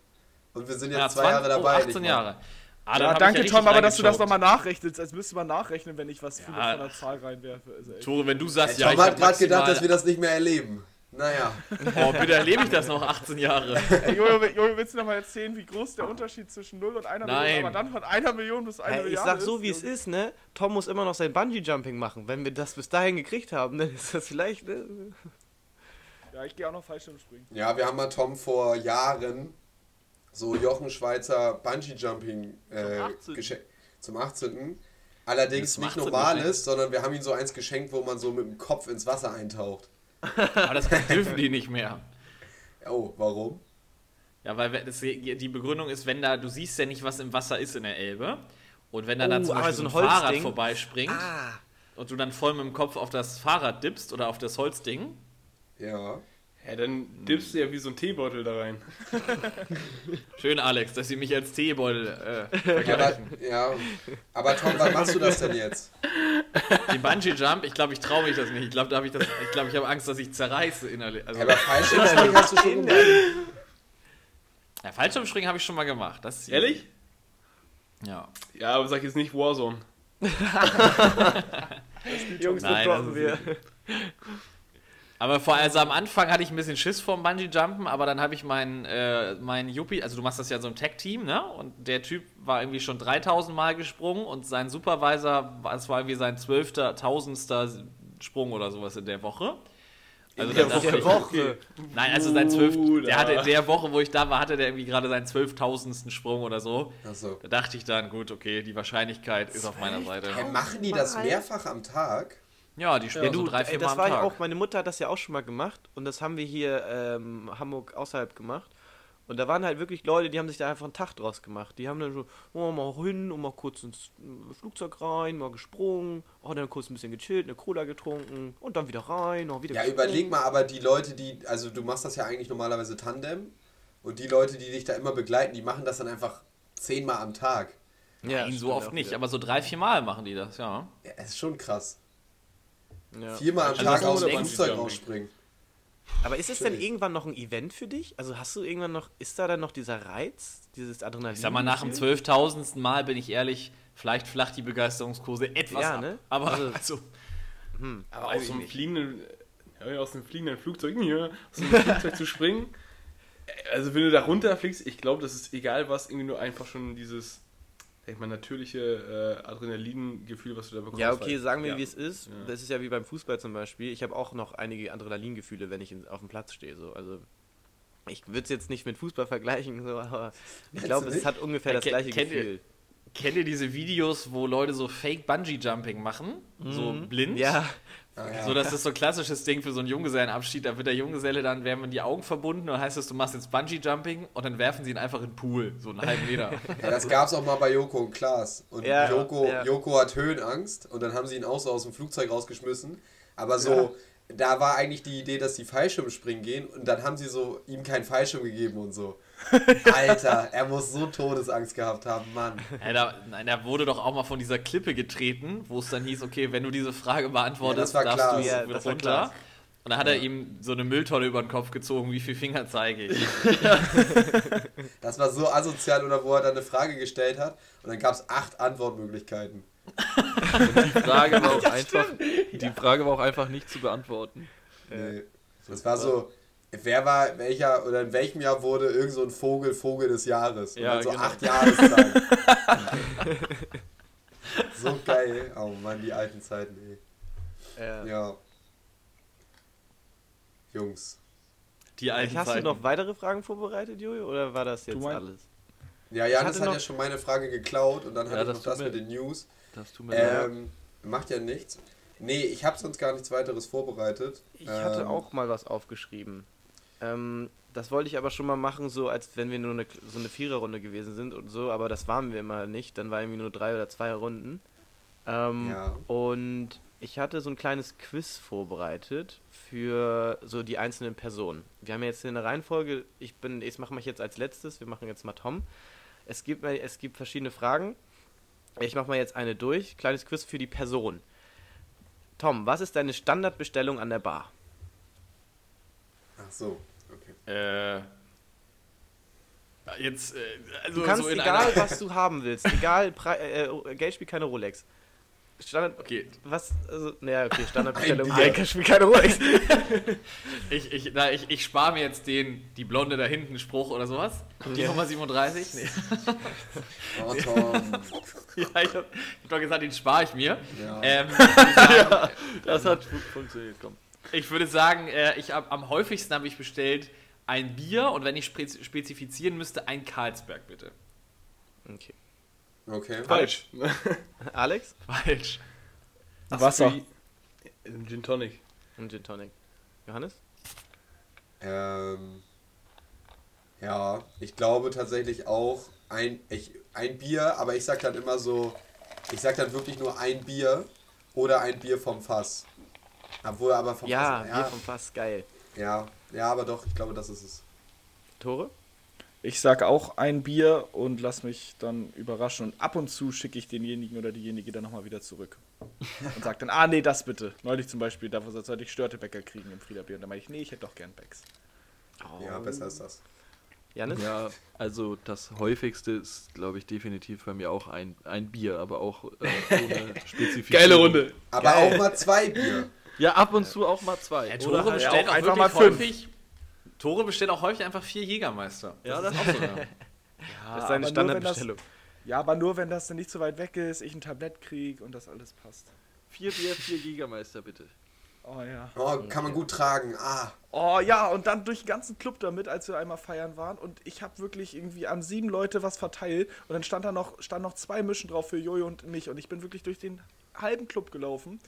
Und wir sind jetzt zwei 20 Jahre dabei. Oh, 18 nicht mal. Jahre. Ah, Ja, ich danke richtig Tom, aber dass du das nochmal nachrechnest, als müsste man nachrechnen, wenn ich was Ja. von der Zahl reinwerfe. Also. Tore, wenn du sagst, ja, Tom ich hat hab gerade gedacht, dass wir das nicht mehr erleben. Naja. Oh, bitte erlebe ich das noch 18 Jahre. Ey, Jojo, willst du nochmal erzählen, wie groß der Unterschied zwischen 0 und 1 Nein. Million, aber dann von 1 Million bis 1 Ey, ich Milliarde sag so, wie es ist, ne? Tom muss immer noch sein Bungee-Jumping machen. Wenn wir das bis dahin gekriegt haben, dann ist das vielleicht, ne? Ja, ich gehe auch noch Fallschirmspringen. Ja, wir haben mal Tom vor Jahren so Jochen Schweizer Bungee-Jumping äh, 18.. geschenkt. Zum 18. Allerdings Zum nicht 18. normales, geschenkt. sondern wir haben ihm so eins geschenkt, wo man so mit dem Kopf ins Wasser eintaucht. Aber das dürfen die nicht mehr. Oh, warum? Ja, weil das, die Begründung ist, wenn da, du siehst ja nicht, was im Wasser ist in der Elbe. Und wenn da dann Oh, zum aber Beispiel so ein ein Fahrrad Holzding. vorbeispringt Ah. und du dann voll mit dem Kopf auf das Fahrrad dippst oder auf das Holzding, Ja. Ja, dann dippst du ja wie so ein Teebeutel da rein. schön Alex, dass sie mich als Teebeutel äh, Aber, vergleichen. ja. Aber Tom, wann machst du das denn jetzt? Die Bungee Jump, ich glaube, ich traue mich das nicht. Ich glaube, da habe ich das, ich glaube, ich habe Angst, dass ich zerreiße innerlich. Also, Aber Fallschirmspringen hast du schon gemacht. ja, Fallschirmspringen habe ich schon mal gemacht. Das ist Ehrlich? Ja. Ja, aber sag jetzt nicht Warzone. Jungs, Nein, das droppen das wir. Aber vor also am Anfang hatte ich ein bisschen Schiss vorm Bungee Jumpen, aber dann habe ich meinen äh, mein Yuppie, also du machst das ja in so einem Tag Team, ne? Und der Typ war irgendwie schon 3000 Mal gesprungen und sein Supervisor, es war irgendwie sein zwölfter, tausendster Sprung oder sowas in der Woche. Also der da dachte Woche. ich- Woche. Nein, also sein zwölf, der hatte in der Woche, wo ich da war, hatte der irgendwie gerade seinen zwölftausendsten Sprung oder so. Achso. Da dachte ich dann, gut, okay, die Wahrscheinlichkeit ist auf meiner Seite. Hey, machen die das mehrfach am Tag? Ja, die spielen Ja, so du, drei, ey, vier Mal das am war ja auch, meine Mutter hat das ja auch schon mal gemacht und das haben wir hier ähm, Hamburg außerhalb gemacht. Und da waren halt wirklich Leute, die haben sich da einfach einen Tag draus gemacht. Die haben dann so, oh, mal hin und mal kurz ins äh, Flugzeug rein, mal gesprungen, oh, dann kurz ein bisschen gechillt, eine Cola getrunken und dann wieder rein, oh, wieder Ja, gesprungen. überleg mal, aber die Leute, die, also du machst das ja eigentlich normalerweise Tandem und die Leute, die dich da immer begleiten, die machen das dann einfach zehnmal am Tag. Ja, Nein, so oft auch nicht, wieder. aber so drei, vier Mal machen die das, ja. Ja, es ist schon krass. Ja. Viermal am Also Tag aus dem oder Flugzeug rausspringen. Aber ist es denn irgendwann noch ein Event für dich? Also hast du irgendwann noch, ist da dann noch dieser Reiz, dieses Adrenalin? Ich sag mal, nach dem zwölftausendsten Mal bin ich ehrlich, vielleicht flacht die Begeisterungskurse etwas Ja, ab. ne? Aber Also- also, Aber Weiß aus so einem fliegenden, ja, aus einem fliegenden Flugzeug, hier, aus einem Flugzeug zu springen. Also wenn du da runterfliegst, ich glaube, das ist egal was, irgendwie nur einfach schon dieses, ich mal, natürliche äh, Adrenalingefühl, was du da bekommst. Ja, okay, weil- sagen wir, ja. wie es ist. Ja. Das ist ja wie beim Fußball zum Beispiel. Ich habe auch noch einige Adrenalingefühle, wenn ich in, auf dem Platz stehe. So. Also, ich würde es jetzt nicht mit Fußball vergleichen, so, aber ich glaube, es hat ungefähr das Ke- gleiche kennt ihr- Gefühl. kennt ihr diese Videos, wo Leute so Fake Bungee Jumping machen? So blind? Mhm. Ja, ja. So, das ist so ein klassisches Ding für so einen Junggesellenabschied. Da wird der Junggeselle dann, werden die Augen verbunden und dann heißt es, du machst jetzt Bungee Jumping und dann werfen sie ihn einfach in den Pool, so einen halben Meter. Ja, das gab's auch mal bei Joko und Klaas. Und Ja, Joko, ja. Joko hat Höhenangst und dann haben sie ihn auch so aus dem Flugzeug rausgeschmissen. Aber so, da war eigentlich die Idee, dass die Fallschirmspringen gehen und dann haben sie so ihm keinen Fallschirm gegeben und so. Alter, er muss so Todesangst gehabt haben, Mann. Ja, da, nein, da wurde doch auch mal von dieser Klippe getreten, wo es dann hieß, okay, wenn du diese Frage beantwortest, Ja, das war darfst du Ja, das war runter. Klaas. Und dann hat er ihm so eine Mülltonne über den Kopf gezogen, wie viele Finger zeige ich. Das war so asozial, oder wo er dann eine Frage gestellt hat und dann gab's acht Antwortmöglichkeiten. Die Frage war auch einfach, die Frage war auch einfach nicht zu beantworten. Nee. Das war so, wer war, welcher, oder in welchem Jahr wurde irgend so ein Vogel Vogel des Jahres? Und Ja, dann so genau. acht Jahreszeiten. so geil. Oh Mann, die alten Zeiten, ey. ja. Ja. Jungs. Die alten Hast du Zeiten. noch weitere Fragen vorbereitet, Jojo, oder war das jetzt alles? Ja, Janis hat ja schon meine Frage geklaut und dann Ja, hatte ich das noch das mit den News. Das tut mir leid. Ähm, macht ja nichts. Nee, ich habe sonst gar nichts weiteres vorbereitet. Ich hatte Ähm, auch mal was aufgeschrieben. Ähm, das wollte ich aber schon mal machen, so als wenn wir nur eine, so eine Viererrunde gewesen sind und so, aber das waren wir immer nicht. Dann waren irgendwie nur drei oder zwei Runden. Ähm, Ja. Und ich hatte so ein kleines Quiz vorbereitet für so die einzelnen Personen. Wir haben jetzt hier eine Reihenfolge. Ich bin, ich mache mich jetzt als letztes. Wir machen jetzt mal Tom. Es gibt, es gibt verschiedene Fragen. Ich mache mal jetzt eine durch. Kleines Quiz für die Person. Tom, was ist deine Standardbestellung an der Bar? Ach so, okay. Äh, Jetzt, äh, also Du kannst, so in egal einer, was du haben willst, egal, Pre äh, Geld spielt keine Rolex. Standard, Okay, was, also, naja, okay, Standardbestellung. Geld spielt keine Rolex. ich, ich, na, ich, ich spare mir jetzt den, die Blonde da hinten Spruch oder sowas. Die Ja. Nummer 37. Nee. Oh, Tom. ja, ich hab, ich hab doch gesagt, den spare ich mir. Ja. Ähm, sagen, Das hat fu- funktioniert, komm. ich würde sagen, äh, ich hab, am häufigsten habe ich bestellt ein Bier und wenn ich spez spezifizieren müsste, ein Carlsberg bitte. Okay. Okay. Falsch. Alex Falsch. Wasser. Ein Gin Tonic. und Gin Tonic. Johannes? Ähm, ja, ich glaube tatsächlich auch ein, ich, ein Bier, aber ich sag dann immer so, ich sag dann wirklich nur ein Bier oder ein Bier vom Fass. Obwohl aber vom Ja, Fass. Bier Ja, vom Fass, geil. ja, ja, aber doch, ich glaube, das ist es. Tore? Ich sag auch ein Bier und lass mich dann überraschen. Und ab und zu schicke ich denjenigen oder diejenige dann nochmal wieder zurück. Und sag dann, ah nee, das bitte. Neulich zum Beispiel, da sollte ich Störtebäcker kriegen im Friederbier. Und dann meinte ich, nee, ich hätte doch gern Becks. Ja, besser ist das. Janis? Ja, also das häufigste ist, glaube ich, definitiv bei mir auch ein, ein Bier, aber auch äh, ohne Spezifizierung. Geile Runde. Aber auch mal zwei Bier. Ja, ab und zu auch mal zwei. Ja, Oder Tore halt bestellt auch einfach mal fünf. häufig. Tore bestellt auch häufig einfach vier Jägermeister. Ja, ist das- auch so. Ja. das ist aber seine nur, Standardbestellung. Ja, aber nur wenn das dann nicht so weit weg ist, ich ein Tablett krieg und das alles passt. vier Bier, vier Jägermeister, bitte. Oh ja. Oh, kann man gut tragen. Ah, Oh ja, und dann durch den ganzen Club damit, als wir einmal feiern waren. Und ich habe wirklich irgendwie an sieben Leute was verteilt. Und dann stand da noch, stand noch zwei Mischen drauf für Jojo und mich. Und ich bin wirklich durch den halben Club gelaufen.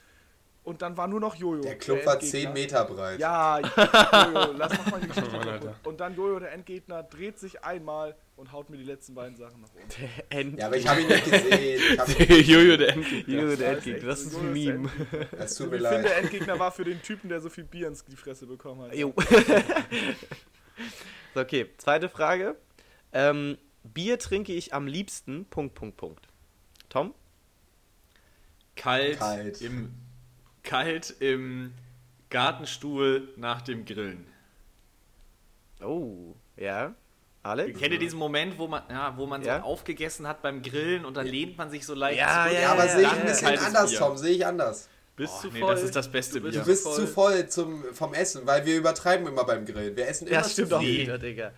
Und dann war nur noch Jojo. der Club war Endgegner. 10 Meter breit. Ja, Jojo, lass noch mal die Geschichte Mann, und, dann Jojo, der Endgegner, dreht sich einmal und haut mir die letzten beiden Sachen nach oben. End Ja, aber ich habe ihn nicht gesehen. Ich ihn, Jojo, der Endgegner. Jojo, der Das ist Endgegner, das ist ein ist der Meme. es tut mir wie Finn der leid. Endgegner war für den Typen, der so viel Bier ins die Fresse bekommen hat. Jo. so, okay, zweite Frage. Ähm, Bier trinke ich am liebsten, Punkt, Punkt, Punkt. Tom? Kalt, Kalt. Im, kalt im Gartenstuhl nach dem Grillen. Oh, ja. Alex? Kennt ihr diesen Moment, wo man, ja, wo man Ja. so aufgegessen hat beim Grillen und dann lehnt man sich so leicht Ja, zurück? Ja, aber ja, sehe ich ein bisschen anders, Bier. Tom. Sehe ich anders. Bist Oh, du nee, voll? das ist das beste bist Bier. Du bist voll. zu voll zum, vom Essen, weil wir übertreiben immer beim Grillen. Wir essen immer Ja, zu stimmt auch wieder, Digga.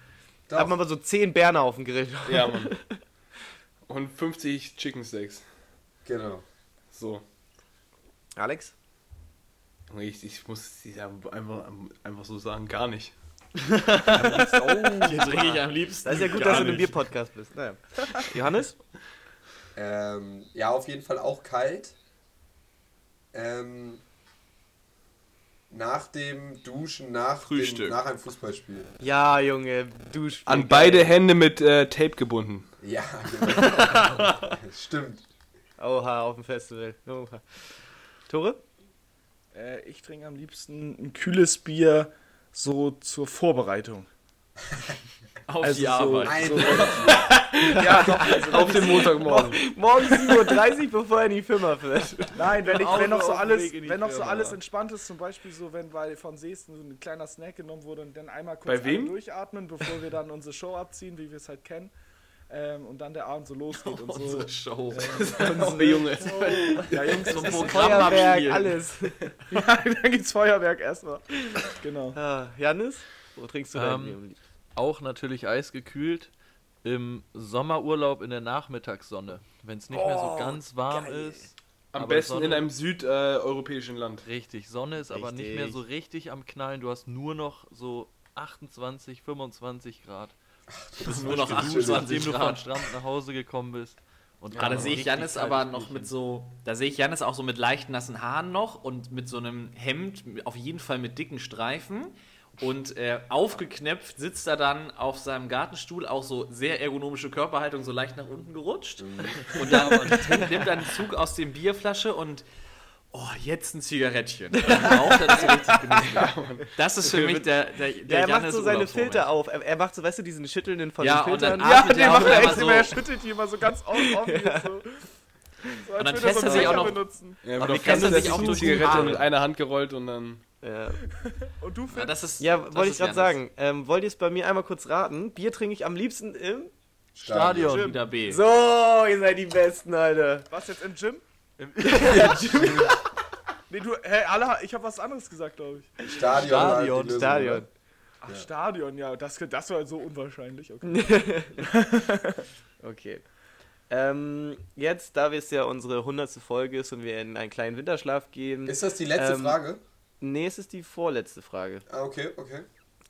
Doch. Hat man mal so 10 Berner auf dem Grill. Ja, Mann. Und 50 Chicken Steaks. Genau. So. Alex? Ich, ich muss ja einfach, einfach so sagen, gar nicht. Hier trinke ich am liebsten. Das ist ja gut, dass du in einem nicht. Bierpodcast bist. Naja. Johannes? Ähm, ja, auf jeden Fall auch kalt. Ähm, nach dem Duschen, nach, dem, Frühstück. nach einem Fußballspiel. Ja, Junge, du spielst An geil. beide Hände mit äh, Tape gebunden. Ja, genau. Stimmt. Oha, auf dem Festival. Oha. Tore? Äh, ich trinke am liebsten ein kühles Bier so zur Vorbereitung. Auf Also die so, Arbeit. Ein- so ja, doch, also Auf den Montagmorgen. Morgens 7.30 Uhr, bevor er in die Firma fährt. Nein, wenn, ich, wenn noch so alles, wenn noch so alles entspannt ist, zum Beispiel so, wenn bei von Seesten so ein kleiner Snack genommen wurde und dann einmal kurz durchatmen, bevor wir dann unsere Show abziehen, wie wir es halt kennen. Ähm, und dann der Abend so losgeht und so. Unsere Show. Oh, Junge. Ja, Jungs, ist- Programm Feuerwerk, alles. ja, dann gibt's Feuerwerk erstmal. Genau. Ah, Janis? Wo trinkst du dein Ähm? Auch natürlich eisgekühlt. Im Sommerurlaub in der Nachmittagssonne. Wenn es nicht mehr so ganz warm ist. Am aber besten Sonne- in einem südeuropäischen Land. Richtig, Sonne ist aber nicht mehr Richtig. so richtig am Knallen. Du hast nur noch so 28, 25 Grad. Das ist nur noch Nachdem 28 du vom Grad. Strand nach Hause gekommen bist. Und Ja, da sehe ich Janis aber noch mit so, da sehe ich Janis auch so mit leicht nassen Haaren noch und mit so einem Hemd, auf jeden Fall mit dicken Streifen. Und äh, aufgeknöpft sitzt er dann auf seinem Gartenstuhl, auch so sehr ergonomische Körperhaltung, so leicht nach unten gerutscht. Und dann nimmt er einen Zug aus dem Bierflasche und oh, jetzt ein Zigarettchen. Und dann raucht er das richtig genüsslich. Das ist für mich der, der, der Ja, er macht so seine. Filter auf. Er, er macht so, weißt du, diesen Schüttelnden von Ja, den und dann Filtern. Ja, atmet den er macht er immer extra, so. er schüttelt die immer so ganz auf, auf so. so Und dann fässt er sich auch noch- benutzen. Ja, Aber kennst fressen das sich auch die durch die Zigarette mit einer Hand gerollt und dann. Ja, Und du, Ja, Finn? das ist, ja das wollte ich gerade sagen. Ähm, wollt ihr es bei mir einmal kurz raten? Bier trinke ich am liebsten im... Stadion. Wieder B. So, ihr seid die Besten, Alter. Was jetzt im Gym? Nee, du, hä, alle, ich habe was anderes gesagt, glaube ich. Stadion. Stadion, die Lösung, Stadion. oder? Ach, Stadion, ja, das, das war so unwahrscheinlich. Okay. Okay. Ähm, jetzt, da es ja unsere 100. Folge ist und wir in einen kleinen Winterschlaf gehen. Ist das die letzte Ähm, Frage? nee, es ist die vorletzte Frage. Ah, okay, okay.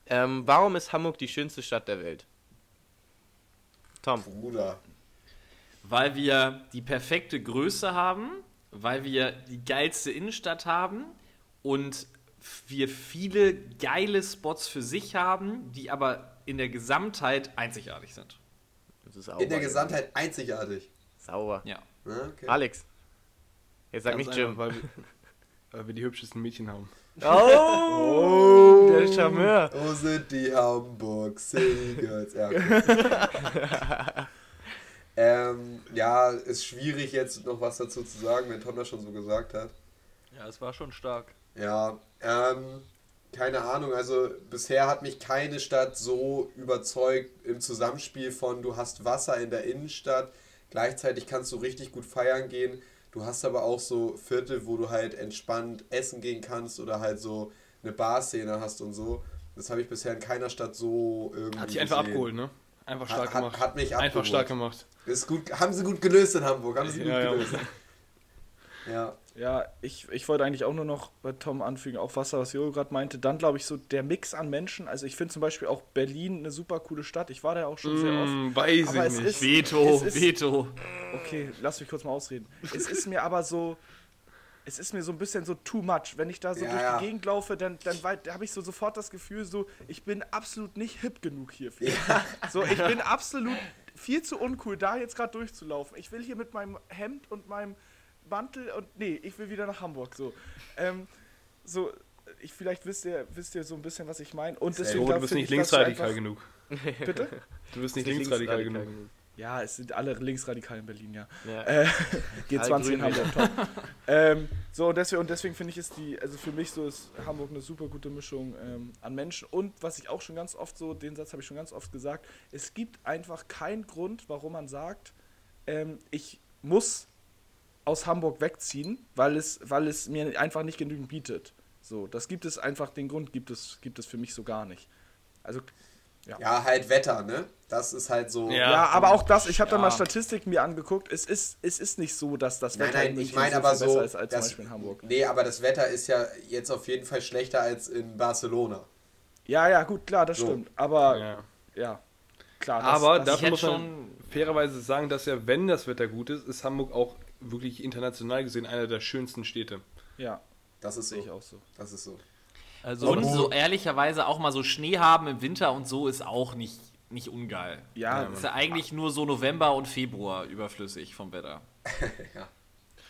Ähm, warum ist Hamburg die schönste Stadt der Welt? Tom. Bruder. Weil wir die perfekte Größe haben, weil wir die geilste Innenstadt haben und wir viele geile Spots für sich haben, die aber in der Gesamtheit einzigartig sind. Das ist auch In der Gesamtheit einzigartig. Sauber. Ja. Okay. Alex. Jetzt sag Ganz nicht Jim. einfach, weil, wir, weil wir die hübschesten Mädchen haben. Oh, der Charmeur. Wo sind die Hamburg City Girls? Ja, okay. ähm, ja, ist schwierig jetzt noch was dazu zu sagen, wenn Tom das schon so gesagt hat. Ja, es war schon stark. Ja, ähm, keine Ahnung. Also bisher hat mich keine Stadt so überzeugt im Zusammenspiel von du hast Wasser in der Innenstadt, gleichzeitig kannst du richtig gut feiern gehen. Du hast aber auch so Viertel, wo du halt entspannt essen gehen kannst oder halt so eine Barszene hast und so. Das habe ich bisher in keiner Stadt so irgendwie Hat sich einfach gesehen. abgeholt, ne? Einfach stark hat- gemacht. hat mich Einfach abgeholt. stark gemacht. Ist gut, haben sie gut gelöst in Hamburg, haben sie gut Ja, ja. gelöst. Ja, Ja, ich, ich wollte eigentlich auch nur noch bei Tom anfügen, auch was, was Jo gerade meinte. Dann glaube ich so der Mix an Menschen. Also ich finde zum Beispiel auch Berlin eine super coole Stadt. Ich war da ja auch schon sehr oft. Mm, weiß Aber ich nicht. ist- Veto, ist- Veto. Okay, lass mich kurz mal ausreden. Es ist mir aber so, es ist mir so ein bisschen so too much. Wenn ich da so Ja, durch ja. die Gegend laufe, dann, dann habe ich so sofort das Gefühl, so, ich bin absolut nicht hip genug hierfür. So, ich bin absolut viel zu uncool, da jetzt gerade durchzulaufen. Ich will hier mit meinem Hemd und meinem Mantel und nee, ich will wieder nach Hamburg. So, ähm, so ich, vielleicht wisst ihr, wisst ihr so ein bisschen, was ich meine. Und deswegen Oh, du bist nicht linksradikal genug. Bitte? Du bist nicht linksradikal genug. Ja, es sind alle linksradikal in Berlin, ja. Ja. Äh, G20 in Hamburg, top. ähm, so, und deswegen, und deswegen finde ich ist die, also für mich so ist Hamburg eine super gute Mischung ähm, an Menschen. Und was ich auch schon ganz oft so, den Satz habe ich schon ganz oft gesagt, es gibt einfach keinen Grund, warum man sagt, ähm, ich muss aus Hamburg wegziehen, weil es, weil es mir einfach nicht genügend bietet. So, das gibt es einfach, den Grund gibt es, gibt es für mich so gar nicht. Also ja, halt Wetter, ne? Das ist halt so. Ja. Ja, aber auch das, ich habe da Ja. mal Statistiken mir angeguckt, es ist, es ist nicht so, dass das Nein, Wetter nein, in ich so aber so. besser ist als zum das- Beispiel in Hamburg. Nee, aber das Wetter ist ja jetzt auf jeden Fall schlechter als in Barcelona. Ja, ja, gut, klar, das So. stimmt. Aber ja, Ja. klar. Das, Aber das, dafür hätte muss man schon- fairerweise sagen, dass ja, wenn das Wetter gut ist, ist Hamburg auch wirklich international gesehen einer der schönsten Städte. ja, Das ist sehe ich so. auch so. Das ist so. Also Und so ehrlicherweise auch mal so Schnee haben im Winter und so ist auch nicht, nicht ungeil. Ja, Ist ja eigentlich nur so November und Februar überflüssig vom Wetter.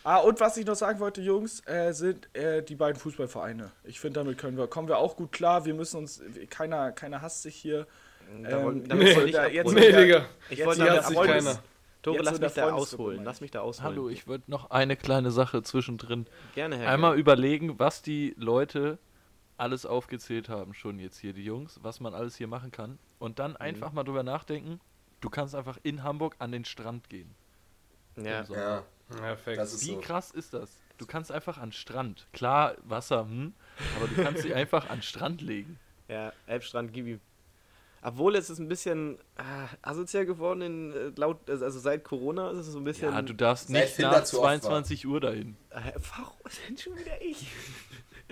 Ah, und was ich noch sagen wollte, Jungs, äh, sind äh, die beiden Fußballvereine. Ich finde, damit können wir, kommen wir auch gut klar. Wir müssen uns, keiner, keiner hasst sich hier. Da Ähm, damit jetzt Nee, Digga. Ich jetzt wollte hat sich damit keiner. Tore, Jetzt lass mich da ausholen. meine Lass mich da ausholen. Hallo, ich würde noch eine kleine Sache zwischendrin. Gerne, Herr. Einmal überlegen, was die Leute alles aufgezählt haben, schon jetzt hier, die Jungs, was man alles hier machen kann. Und dann einfach mal drüber nachdenken, du kannst einfach in Hamburg an den Strand gehen. Ja. Ja, Perfekt. das ist Wie so. krass ist das? Du kannst einfach an den Strand. Klar, Wasser, hm, aber du kannst dich einfach an den Strand legen. Ja, Elbstrand, gib ihm. Obwohl es ist ein bisschen ah, asozial geworden, in, äh, laut, also seit Corona ist es so ein bisschen. Ja, du darfst nicht nach zu oft war. 22 Uhr dahin. Äh, warum denn schon wieder ich?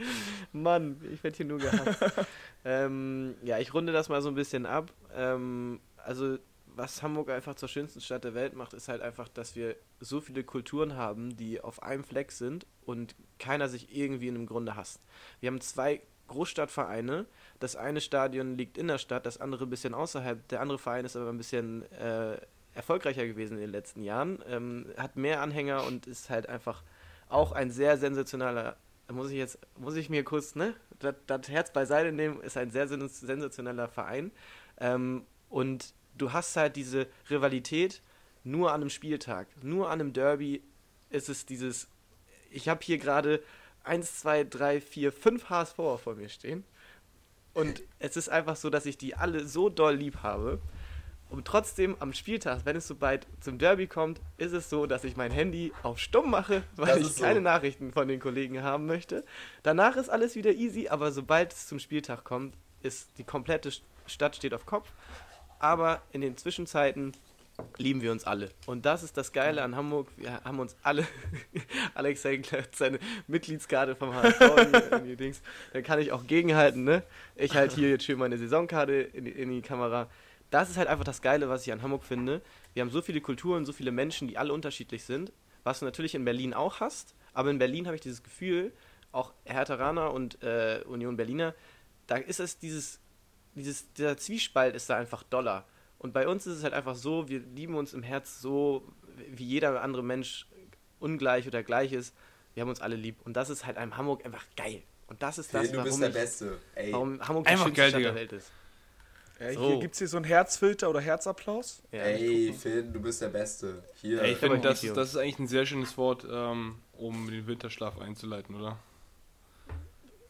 Mann, ich werde hier nur gehasst. ähm, ja, ich runde das mal so ein bisschen ab. Ähm, also, was Hamburg einfach zur schönsten Stadt der Welt macht, ist halt einfach, dass wir so viele Kulturen haben, die auf einem Fleck sind und keiner sich irgendwie in dem Grunde hasst. Wir haben zwei Großstadtvereine. Das eine Stadion liegt in der Stadt, das andere ein bisschen außerhalb. Der andere Verein ist aber ein bisschen äh, erfolgreicher gewesen in den letzten Jahren, ähm, hat mehr Anhänger und ist halt einfach auch ein sehr sensationeller, da muss ich jetzt, muss ich mir kurz, ne, das, das Herz beiseite nehmen, ist ein sehr sen- sensationeller Verein. Ähm, und du hast halt diese Rivalität nur an einem Spieltag, nur an einem Derby ist es dieses, ich habe hier gerade 1, 2, 3, 4, 5 HSV vor mir stehen. Und es ist einfach so, dass ich die alle so doll lieb habe. Und trotzdem am Spieltag, wenn es so bald zum Derby kommt, ist es so, dass ich mein Handy auf stumm mache, weil ich so. keine Nachrichten von den Kollegen haben möchte. Danach ist alles wieder easy, aber sobald es zum Spieltag kommt, ist die komplette St- Stadt steht auf Kopf. Aber in den Zwischenzeiten lieben wir uns alle. Und das ist das Geile an Hamburg. Wir haben uns alle. Alex Henkler hat seine Mitgliedskarte vom HSV in die Dings. Da kann ich auch gegenhalten, ne? Ich halte hier jetzt schön meine Saisonkarte in die, in die Kamera. Das ist halt einfach das Geile, was ich an Hamburg finde. Wir haben so viele Kulturen, so viele Menschen, die alle unterschiedlich sind. Was du natürlich in Berlin auch hast. Aber in Berlin habe ich dieses Gefühl, auch Hertheraner und äh, Union Berliner, da ist es dieses, dieses, dieser Zwiespalt ist da einfach doller. Und bei uns ist es halt einfach so, wir lieben uns im Herz so, wie jeder andere Mensch ungleich oder gleich ist. Wir haben uns alle lieb. Und das ist halt einem Hamburg einfach geil. Und das ist das, Phil, du warum, bist der ich, Beste. Ey. warum Hamburg die Einfach schönste geil, Stadt der. Welt ist. Ja, So. Hier gibt es hier so einen Herzfilter oder Herzapplaus. Ja, Ey, Finn, du bist der Beste. Hier. Ey, ich finde, das, das ist eigentlich ein sehr schönes Wort, ähm, um den Winterschlaf einzuleiten, oder?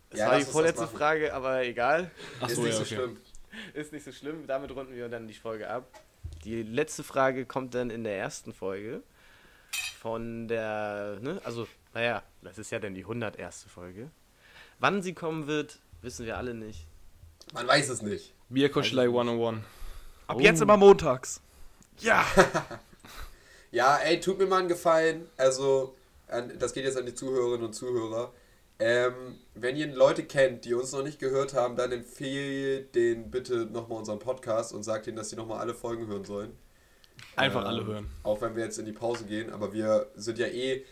das Ja, war die vorletzte. Frage, aber egal. Ach ist so, nicht ja, so okay. schlimm. Ist nicht so schlimm. Damit runden wir dann die Folge ab. Die letzte Frage kommt dann in der ersten Folge. Von der, ne, also, naja, das ist ja dann die 101. Folge. Wann sie kommen wird, wissen wir alle nicht. Man weiß es nicht. Bierkoschelei 101. Ab Oh. jetzt immer montags. Ja. Ja, ey, tut mir mal einen Gefallen. Also, an, das geht jetzt an die Zuhörerinnen und Zuhörer. Ähm, wenn ihr Leute kennt, die uns noch nicht gehört haben, dann empfehlt denen bitte nochmal unseren Podcast und sagt ihnen, dass sie nochmal alle Folgen hören sollen. Einfach Ähm, alle hören. Auch wenn wir jetzt in die Pause gehen, aber wir sind ja eh,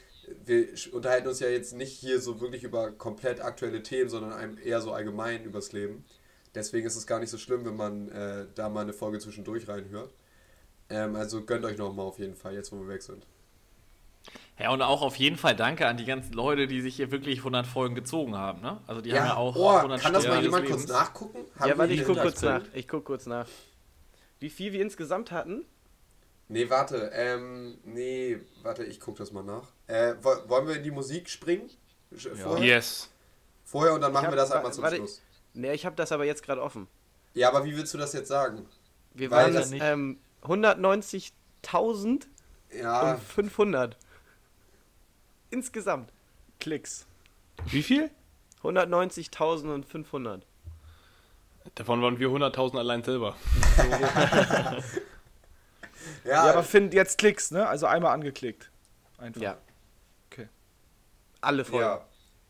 wir unterhalten uns ja jetzt nicht hier so wirklich über komplett aktuelle Themen, sondern einem eher so allgemein übers Leben. Deswegen ist es gar nicht so schlimm, wenn man äh, da mal eine Folge zwischendurch reinhört. Ähm, also gönnt euch nochmal auf jeden Fall, jetzt wo wir weg sind. Ja, und auch auf jeden Fall danke an die ganzen Leute, die sich hier wirklich 100 Folgen gezogen haben. Ne? Also die haben ja auch oh, 100 kann das mal jemand kurz nachgucken? ja, Haben warte, wir ich die guck kurz nach. Ich guck kurz nach. Wie viel wir insgesamt hatten? Nee, warte, ähm, nee, warte, ich guck das mal nach. Äh, wo- wollen wir in die Musik springen? Vorher? Yes. Vorher und dann machen hab- wir das einmal zum warte, Schluss. Ne, ich habe das aber jetzt gerade offen. Ja, aber wie willst du das jetzt sagen? Wir Weil waren das nicht- ähm, 190.500 Ja, und 500. Insgesamt. Klicks. Wie viel? 190.000 und 500. Davon waren wir 100.000 allein selber. ja, Ja, aber Finn, jetzt Klicks, ne? Also einmal angeklickt. Einfach. Ja. Okay. Alle Folgen. ja.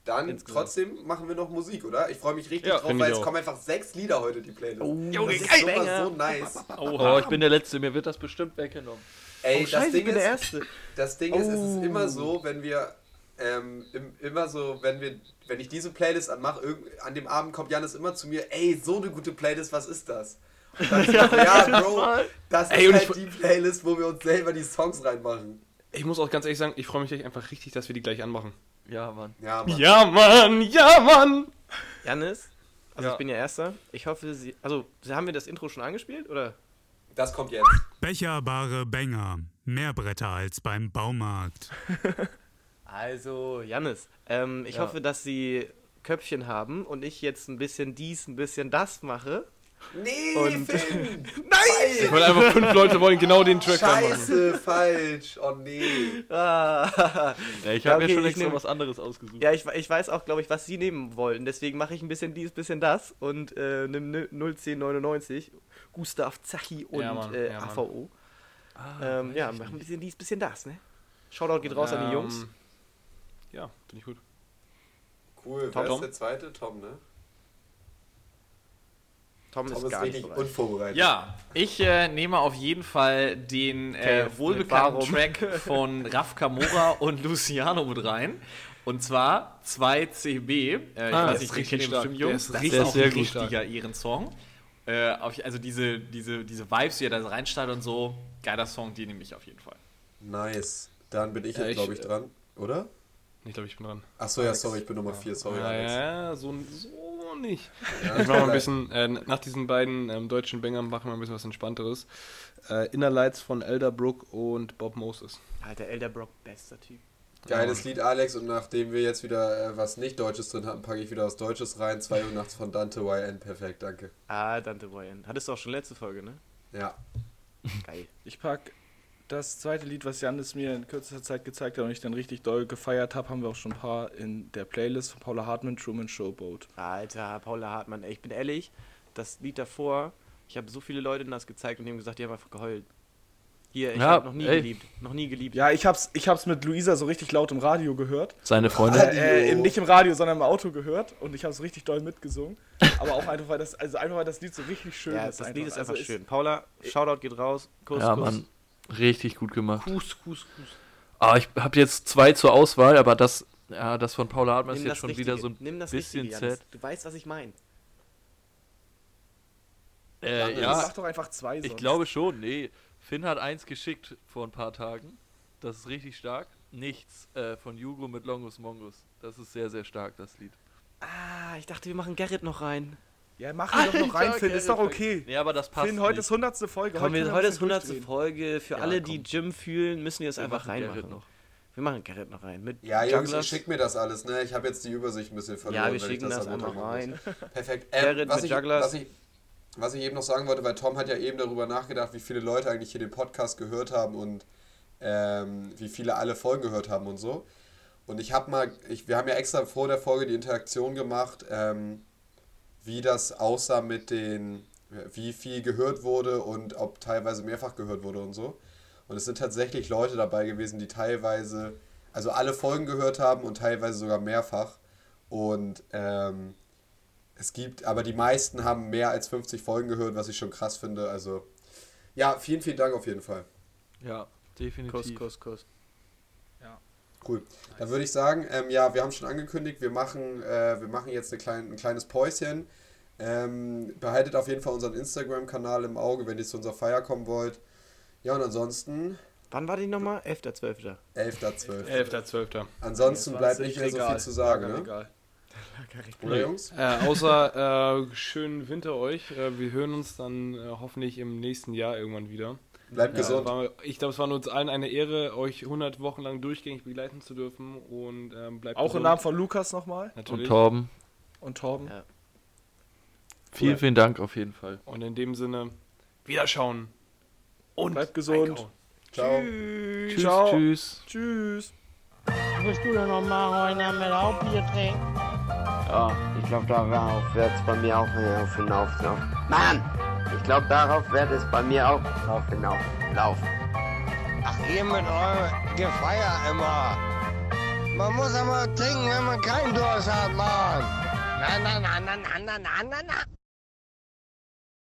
Dann Insgesamt. trotzdem machen wir noch Musik, oder? Ich freue mich richtig Ja, drauf, weil ich es auch. kommen einfach sechs Lieder heute, die Playlist. Oh, das das ist ist sowas so nice. Oh, ich bin der Letzte, mir wird das bestimmt weggenommen. Ey, Oh, das scheiße, ich Ding bin ist, der Erste. Das Ding ist, es ist Oh. immer so, wenn wir ähm, im, immer so, wenn wir, wenn ich diese Playlist anmache, an dem Abend kommt Janis immer zu mir, ey, so eine gute Playlist, was ist das? Und dann ich so, ja, Bro, das ist Ey, ich halt die Playlist, wo wir uns selber die Songs reinmachen. Ich muss auch ganz ehrlich sagen, ich freue mich echt einfach richtig, dass wir die gleich anmachen. Ja, Mann. Ja, Mann. Ja, Mann, ja, Mann! Janis, also Ja. ich bin ja Erster. Ich hoffe, Sie. Also, haben wir das Intro schon angespielt, oder? Das kommt jetzt. Becherbare Bänger. Mehr Bretter als beim Baumarkt. Also, Janis, ähm, ich Ja. hoffe, dass Sie Köpfchen haben und ich jetzt ein bisschen dies, ein bisschen das mache. Nee, Und- Finn! Ich wollte einfach fünf Leute wollen genau den Track reinmachen. Scheiße, falsch. Oh nee. Ah. Ja, ich Ja, habe okay, mir schon extra nehm- was anderes ausgesucht. Ja, ich, ich weiß auch, glaube ich, was Sie nehmen wollen. Deswegen mache ich ein bisschen dies, bisschen das und äh, nimm 01099, Gustav Zachi und Ja, Mann, äh, ja. AVO. ähm, ja, mach ein bisschen dies, bisschen das, ne? Shoutout geht raus an die Jungs. Ähm, Ja, finde ich gut. Cool, Tom, wer Tom? ist der zweite? Tom, ne? Tom, Tom ist ist gar nicht bereit. unvorbereitet. Ja, ich äh, nehme auf jeden Fall den äh, Okay, wohlbekannten? Track von Raf Kamora und Luciano mit rein. Und zwar 2CB. Äh, ich Ah, weiß der nicht, ist den richtig stark. bestimmt, Der Jungs. ist Das richtig- ist auch sehr ein richtiger Ehrensong. Äh, also diese, diese, diese Vibes, die er da reinstartet und so, geiler Song, die nehme ich auf jeden Fall. Nice. Dann bin ich Ja, jetzt, glaube ich, dran, oder? Ich glaube, ich bin dran. Achso, ja, sorry, ich bin Nummer 4, sorry. ja, Alex. ja, so, so nicht. Ja, Ich mache mal ein bisschen, äh, nach diesen beiden ähm, deutschen Bangern machen wir ein bisschen was Entspannteres. Äh, Inner Lights von Elderbrook und Bob Moses. Alter, Elderbrock, bester Typ. Geiles Lied, Alex. Und nachdem wir jetzt wieder äh, was nicht Deutsches drin hatten, packe ich wieder was Deutsches rein. 2 Uhr nachts von Dante YN. Perfekt, danke. Ah, Dante Boyen. Hattest du auch schon letzte Folge, ne? Ja. Geil. Ich pack das zweite Lied, was Janis mir in kürzester Zeit gezeigt hat und ich dann richtig doll gefeiert habe, haben wir auch schon ein paar in der Playlist von Paula Hartmann, Truman Showboat. Alter, Paula Hartmann, ey, ich bin ehrlich, das Lied davor, ich habe so viele Leuten das gezeigt und die haben gesagt, die haben einfach geheult. Hier, ich Ja, habe noch nie ey. geliebt. Noch nie geliebt. Ja, ich hab's, ich hab's mit Luisa so richtig laut im Radio gehört. Seine Freundin. Äh, äh, nicht im Radio, sondern im Auto gehört und ich hab's richtig doll mitgesungen. Aber auch einfach, weil das, also einfach, weil das Lied so richtig schön Ja, ist. das Lied ist einfach Also schön. Paula, Shoutout geht raus. Kuss, Ja, Kuss. Mann. Richtig gut gemacht. Kuss, Kuss, Kuss. Ah, ich habe jetzt zwei zur Auswahl, aber das, ja, das von Paula Hartmann ist jetzt schon Richtige. wieder so ein Nimm das bisschen Richtige, sad. Du weißt, was ich meine. Äh, Janis, ja, Sag doch einfach zwei ich sonst. glaube schon. Nee, Finn hat eins geschickt vor ein paar Tagen. Das ist richtig stark. Nichts äh, von Jugo mit Longus Mongus. Das ist sehr, sehr stark, das Lied. Ah, ich dachte, wir machen Gerrit noch rein. Ja, mach ihn doch noch rein, Finn, ist doch okay. Nee, aber das passt Finn, heute nicht. ist 100. Folge. Komm, heute ein ist bisschen 100. durchdrehen. Folge. Für Ja, alle, die komm. Gym fühlen, müssen wir es Wir einfach reinmachen. noch. Wir machen Gerrit noch rein. Mit Ja, Jungs, Jugglers. schickt mir das alles, ne? Ich habe jetzt die Übersicht ein bisschen verloren. Ja, wir schicken das machen muss. rein. Perfekt. Ähm, Gerrit was, mit ich, Jugglers. was, ich, was ich eben noch sagen wollte, weil Tom hat ja eben darüber nachgedacht, wie viele Leute eigentlich hier den Podcast gehört haben und ähm, wie viele alle Folgen gehört haben und so. Und ich habe mal, ich, wir haben ja extra vor der Folge die Interaktion gemacht, ähm, wie das aussah mit den, wie viel gehört wurde und ob teilweise mehrfach gehört wurde und so. Und es sind tatsächlich Leute dabei gewesen, die teilweise, also alle Folgen gehört haben und teilweise sogar mehrfach. Und ähm, es gibt, aber die meisten haben mehr als 50 Folgen gehört, was ich schon krass finde. Also, ja, vielen, vielen Dank auf jeden Fall. Ja, definitiv. Kuss, Kuss, Kuss. Cool. Dann würde ich sagen, ähm, ja, wir haben schon angekündigt, wir machen, äh, wir machen jetzt eine klein, ein kleines Päuschen. Ähm, behaltet auf jeden Fall unseren Instagram-Kanal im Auge, wenn ihr zu unserer Feier kommen wollt. Ja, und ansonsten Wann war die nochmal? 11.12. 11.12. 11.12. Ansonsten bleibt nicht mehr so viel zu sagen, ne? Egal. Oder Jungs? Äh, außer äh, schönen Winter euch. Äh, wir hören uns dann äh, hoffentlich im nächsten Jahr irgendwann wieder. Bleibt Ja, gesund. war, ich glaube, es war uns allen eine Ehre, euch 100 Wochen lang durchgängig begleiten zu dürfen. Und ähm, bleibt Auch gesund. im Namen von Lukas nochmal Und Natürlich. Torben, und Torben. Ja. vielen, vielen Dank auf jeden Fall. Und in dem Sinne, Wiederschauen. Und Bleibt gesund. Ciao. Tschüss, Ciao. tschüss. Tschüss. Willst du denn noch mal heute mit Hauptbier trinken? Ja, ich glaube, darauf wird es bei mir auch hinauf hinauslaufen. Mann! Ich glaube, darauf wird es bei mir auch drauf hinauslaufen. Ach, ihr mit eurem Gefeier immer. Man muss aber trinken, wenn man keinen Durst hat, Mann. Na, na, na, na, na, na, na, na, na.